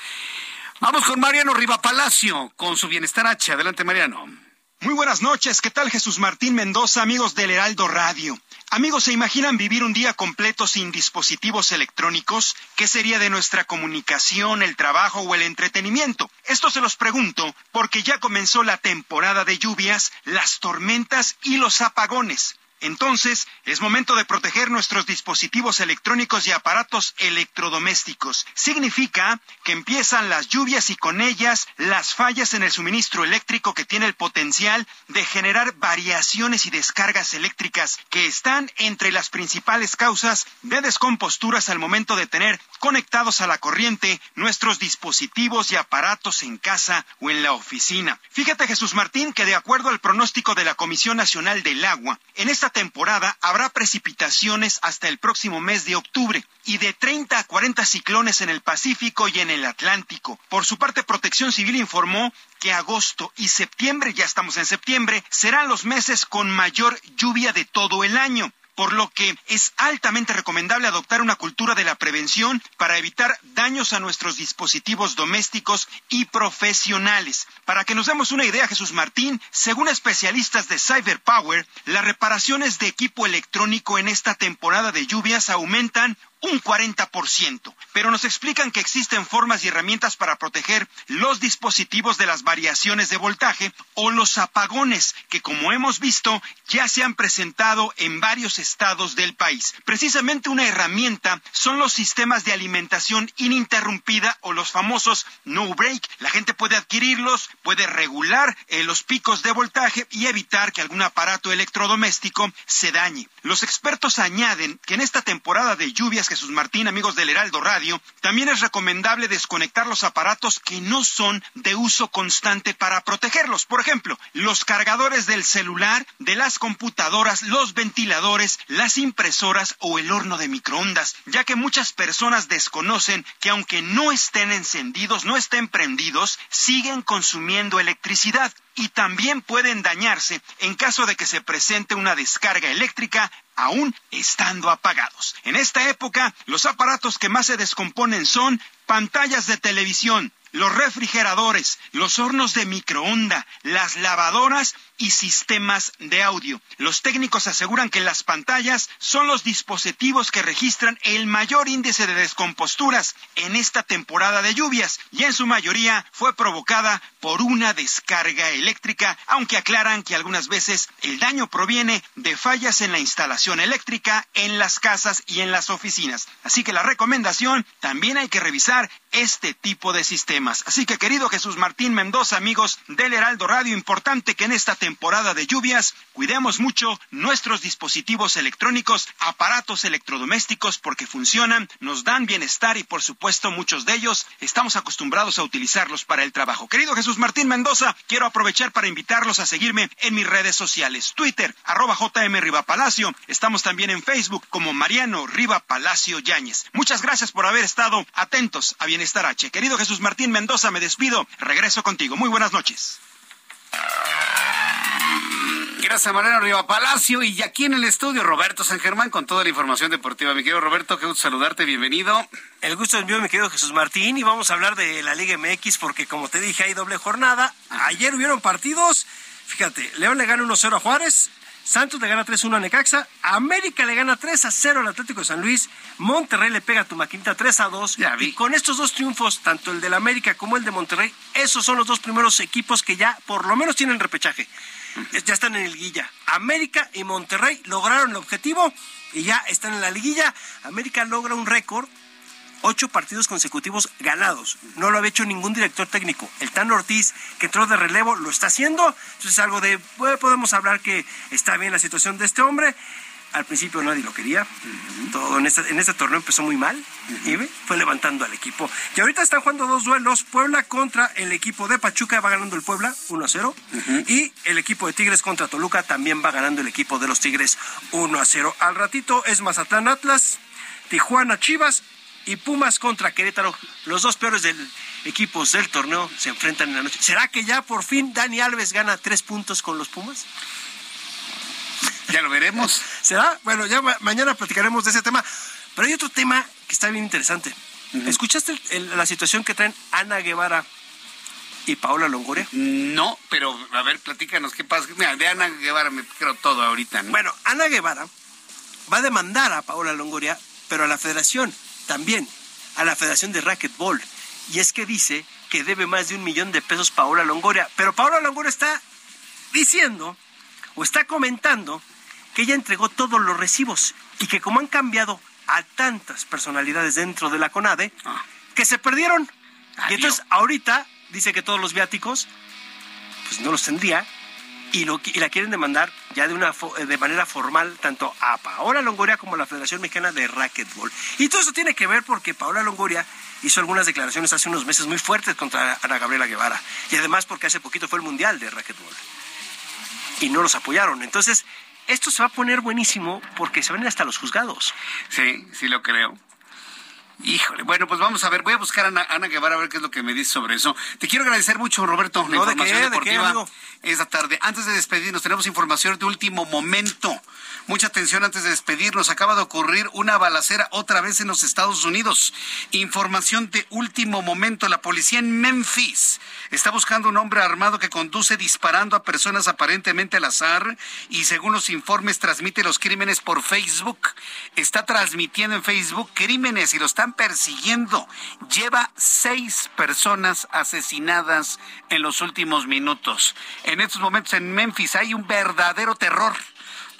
A: Vamos con Mariano Riva Palacio, con su Bienestar H. Adelante, Mariano.
W: Muy buenas noches, ¿qué tal Jesús Martín Mendoza, amigos del Heraldo Radio? Amigos, ¿se imaginan vivir un día completo sin dispositivos electrónicos? ¿Qué sería de nuestra comunicación, el trabajo o el entretenimiento? Esto se los pregunto porque ya comenzó la temporada de lluvias, las tormentas y los apagones. Entonces, es momento de proteger nuestros dispositivos electrónicos y aparatos electrodomésticos. Significa que empiezan las lluvias y con ellas las fallas en el suministro eléctrico que tiene el potencial de generar variaciones y descargas eléctricas que están entre las principales causas de descomposturas al momento de tener conectados a la corriente nuestros dispositivos y aparatos en casa o en la oficina. Fíjate Jesús Martín que de acuerdo al pronóstico de la Comisión Nacional del Agua, en esta temporada habrá precipitaciones hasta el próximo mes de octubre y de 30 a 40 ciclones en el Pacífico y en el Atlántico. Por su parte, Protección Civil informó que agosto y septiembre, ya estamos en septiembre, serán los meses con mayor lluvia de todo el año por lo que es altamente recomendable adoptar una cultura de la prevención para evitar daños a nuestros dispositivos domésticos y profesionales. Para que nos demos una idea, Jesús Martín, según especialistas de Cyberpower, las reparaciones de equipo electrónico en esta temporada de lluvias aumentan un 40%, pero nos explican que existen formas y herramientas para proteger los dispositivos de las variaciones de voltaje o los apagones que como hemos visto ya se han presentado en varios estados del país. Precisamente una herramienta son los sistemas de alimentación ininterrumpida o los famosos no break. La gente puede adquirirlos, puede regular eh, los picos de voltaje y evitar que algún aparato electrodoméstico se dañe. Los expertos añaden que en esta temporada de lluvias Jesús Martín, amigos del Heraldo Radio, también es recomendable desconectar los aparatos que no son de uso constante para protegerlos. Por ejemplo, los cargadores del celular, de las computadoras, los ventiladores, las impresoras o el horno de microondas, ya que muchas personas desconocen que aunque no estén encendidos, no estén prendidos, siguen consumiendo electricidad y también pueden dañarse en caso de que se presente una descarga eléctrica aún estando apagados. En esta época, los aparatos que más se descomponen son pantallas de televisión, los refrigeradores, los hornos de microonda, las lavadoras y sistemas de audio. Los técnicos aseguran que las pantallas son los dispositivos que registran el mayor índice de descomposturas en esta temporada de lluvias y en su mayoría fue provocada por una descarga eléctrica, aunque aclaran que algunas veces el daño proviene de fallas en la instalación eléctrica en las casas y en las oficinas. Así que la recomendación también hay que revisar este tipo de sistemas. Así que querido Jesús Martín Mendoza, amigos del Heraldo Radio, importante que en esta temporada de lluvias cuidemos mucho nuestros dispositivos electrónicos, aparatos electrodomésticos porque funcionan, nos dan bienestar y por supuesto muchos de ellos estamos acostumbrados a utilizarlos para el trabajo. Querido Jesús Martín Mendoza, quiero aprovechar para invitarlos a seguirme en mis redes sociales, Twitter, arroba JM Riva Palacio. Estamos también en Facebook como Mariano Riva Palacio Yáñez. Muchas gracias por haber estado atentos a Bienestar H. Querido Jesús Martín Mendoza, me despido. Regreso contigo. Muy buenas noches.
A: Gracias, Mariano Riva Palacio. Y aquí en el estudio, Roberto San Germán, con toda la información deportiva. Mi querido Roberto, qué gusto saludarte, bienvenido.
X: El gusto es mío, mi querido Jesús Martín, y vamos a hablar de la Liga MX porque, como te dije, hay doble jornada. Ayer hubieron partidos. Fíjate, León le gana 1-0 a Juárez, Santos le gana 3-1 a Necaxa, América le gana 3-0 al Atlético de San Luis, Monterrey le pega a tu maquinita 3-2. Y con estos dos triunfos, tanto el del América como el de Monterrey, esos son los dos primeros equipos que ya por lo menos tienen repechaje. Ya están en el liguilla. América y Monterrey lograron el objetivo y ya están en la liguilla. América logra un récord ocho partidos consecutivos ganados. No lo había hecho ningún director técnico. El Tan Ortiz, que entró de relevo, lo está haciendo. Entonces, algo de, podemos hablar que está bien la situación de este hombre. Al principio nadie lo quería. Todo en este, en este torneo empezó muy mal y fue levantando al equipo. Y ahorita están jugando dos duelos. Puebla contra el equipo de Pachuca, va ganando el Puebla 1 a 0. Y el equipo de Tigres contra Toluca también va ganando el equipo de los Tigres 1 a 0. Al ratito es Mazatlán Atlas, Tijuana Chivas y Pumas contra Querétaro. Los dos peores del equipos del torneo se enfrentan en la noche. ¿Será que ya por fin Dani Alves gana tres puntos con los Pumas?
A: Ya lo veremos. *laughs*
X: ¿Será? Bueno, ya mañana platicaremos de ese tema. Pero hay otro tema que está bien interesante. ¿Escuchaste la situación que traen Ana Guevara y Paola Longoria?
A: No, pero a ver, platícanos qué pasa. Mira, de Ana Guevara me creo todo ahorita.
X: Bueno, Ana Guevara va a demandar a Paola Longoria, pero a la federación también, a la Federación de Racquetball. Y es que dice que debe más de un millón de pesos Paola Longoria. Pero Paola Longoria está diciendo o está comentando que ella entregó todos los recibos y que como han cambiado a tantas personalidades dentro de la CONADE, que se perdieron. Y entonces ahorita dice que todos los viáticos, pues no los tendría y, lo, la quieren demandar ya de, una, de manera formal tanto a Paola Longoria como a la Federación Mexicana de Racquetball. Y todo eso tiene que ver porque Paola Longoria hizo algunas declaraciones hace unos meses muy fuertes contra Ana Gabriela Guevara. Y además porque hace poquito fue el Mundial de Racquetball. Y no los apoyaron. Entonces, esto se va a poner buenísimo porque se van hasta los juzgados.
A: Sí, sí lo creo. Híjole, bueno, pues vamos a ver, voy a buscar a Ana, Guevara a ver qué es lo que me dice sobre eso. Te quiero agradecer mucho, Roberto, la información deportiva esta tarde. Antes de despedirnos, tenemos información de último momento. Mucha atención antes de despedirnos. Acaba de ocurrir una balacera otra vez en los Estados Unidos. Información de último momento. La policía en Memphis está buscando un hombre armado que conduce disparando a personas aparentemente al azar y según los informes transmite los crímenes por Facebook. Está transmitiendo en Facebook crímenes y lo persiguiendo. Lleva seis personas asesinadas en los últimos minutos. En estos momentos en Memphis hay un verdadero terror.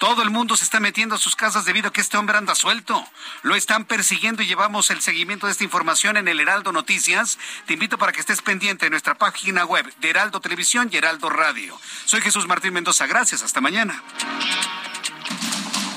A: Todo el mundo se está metiendo a sus casas debido a que este hombre anda suelto. Lo están persiguiendo y llevamos el seguimiento de esta información en el Heraldo Noticias. Te invito para que estés pendiente de nuestra página web de Heraldo Televisión y Heraldo Radio. Soy Jesús Martín Mendoza. Gracias. Hasta mañana.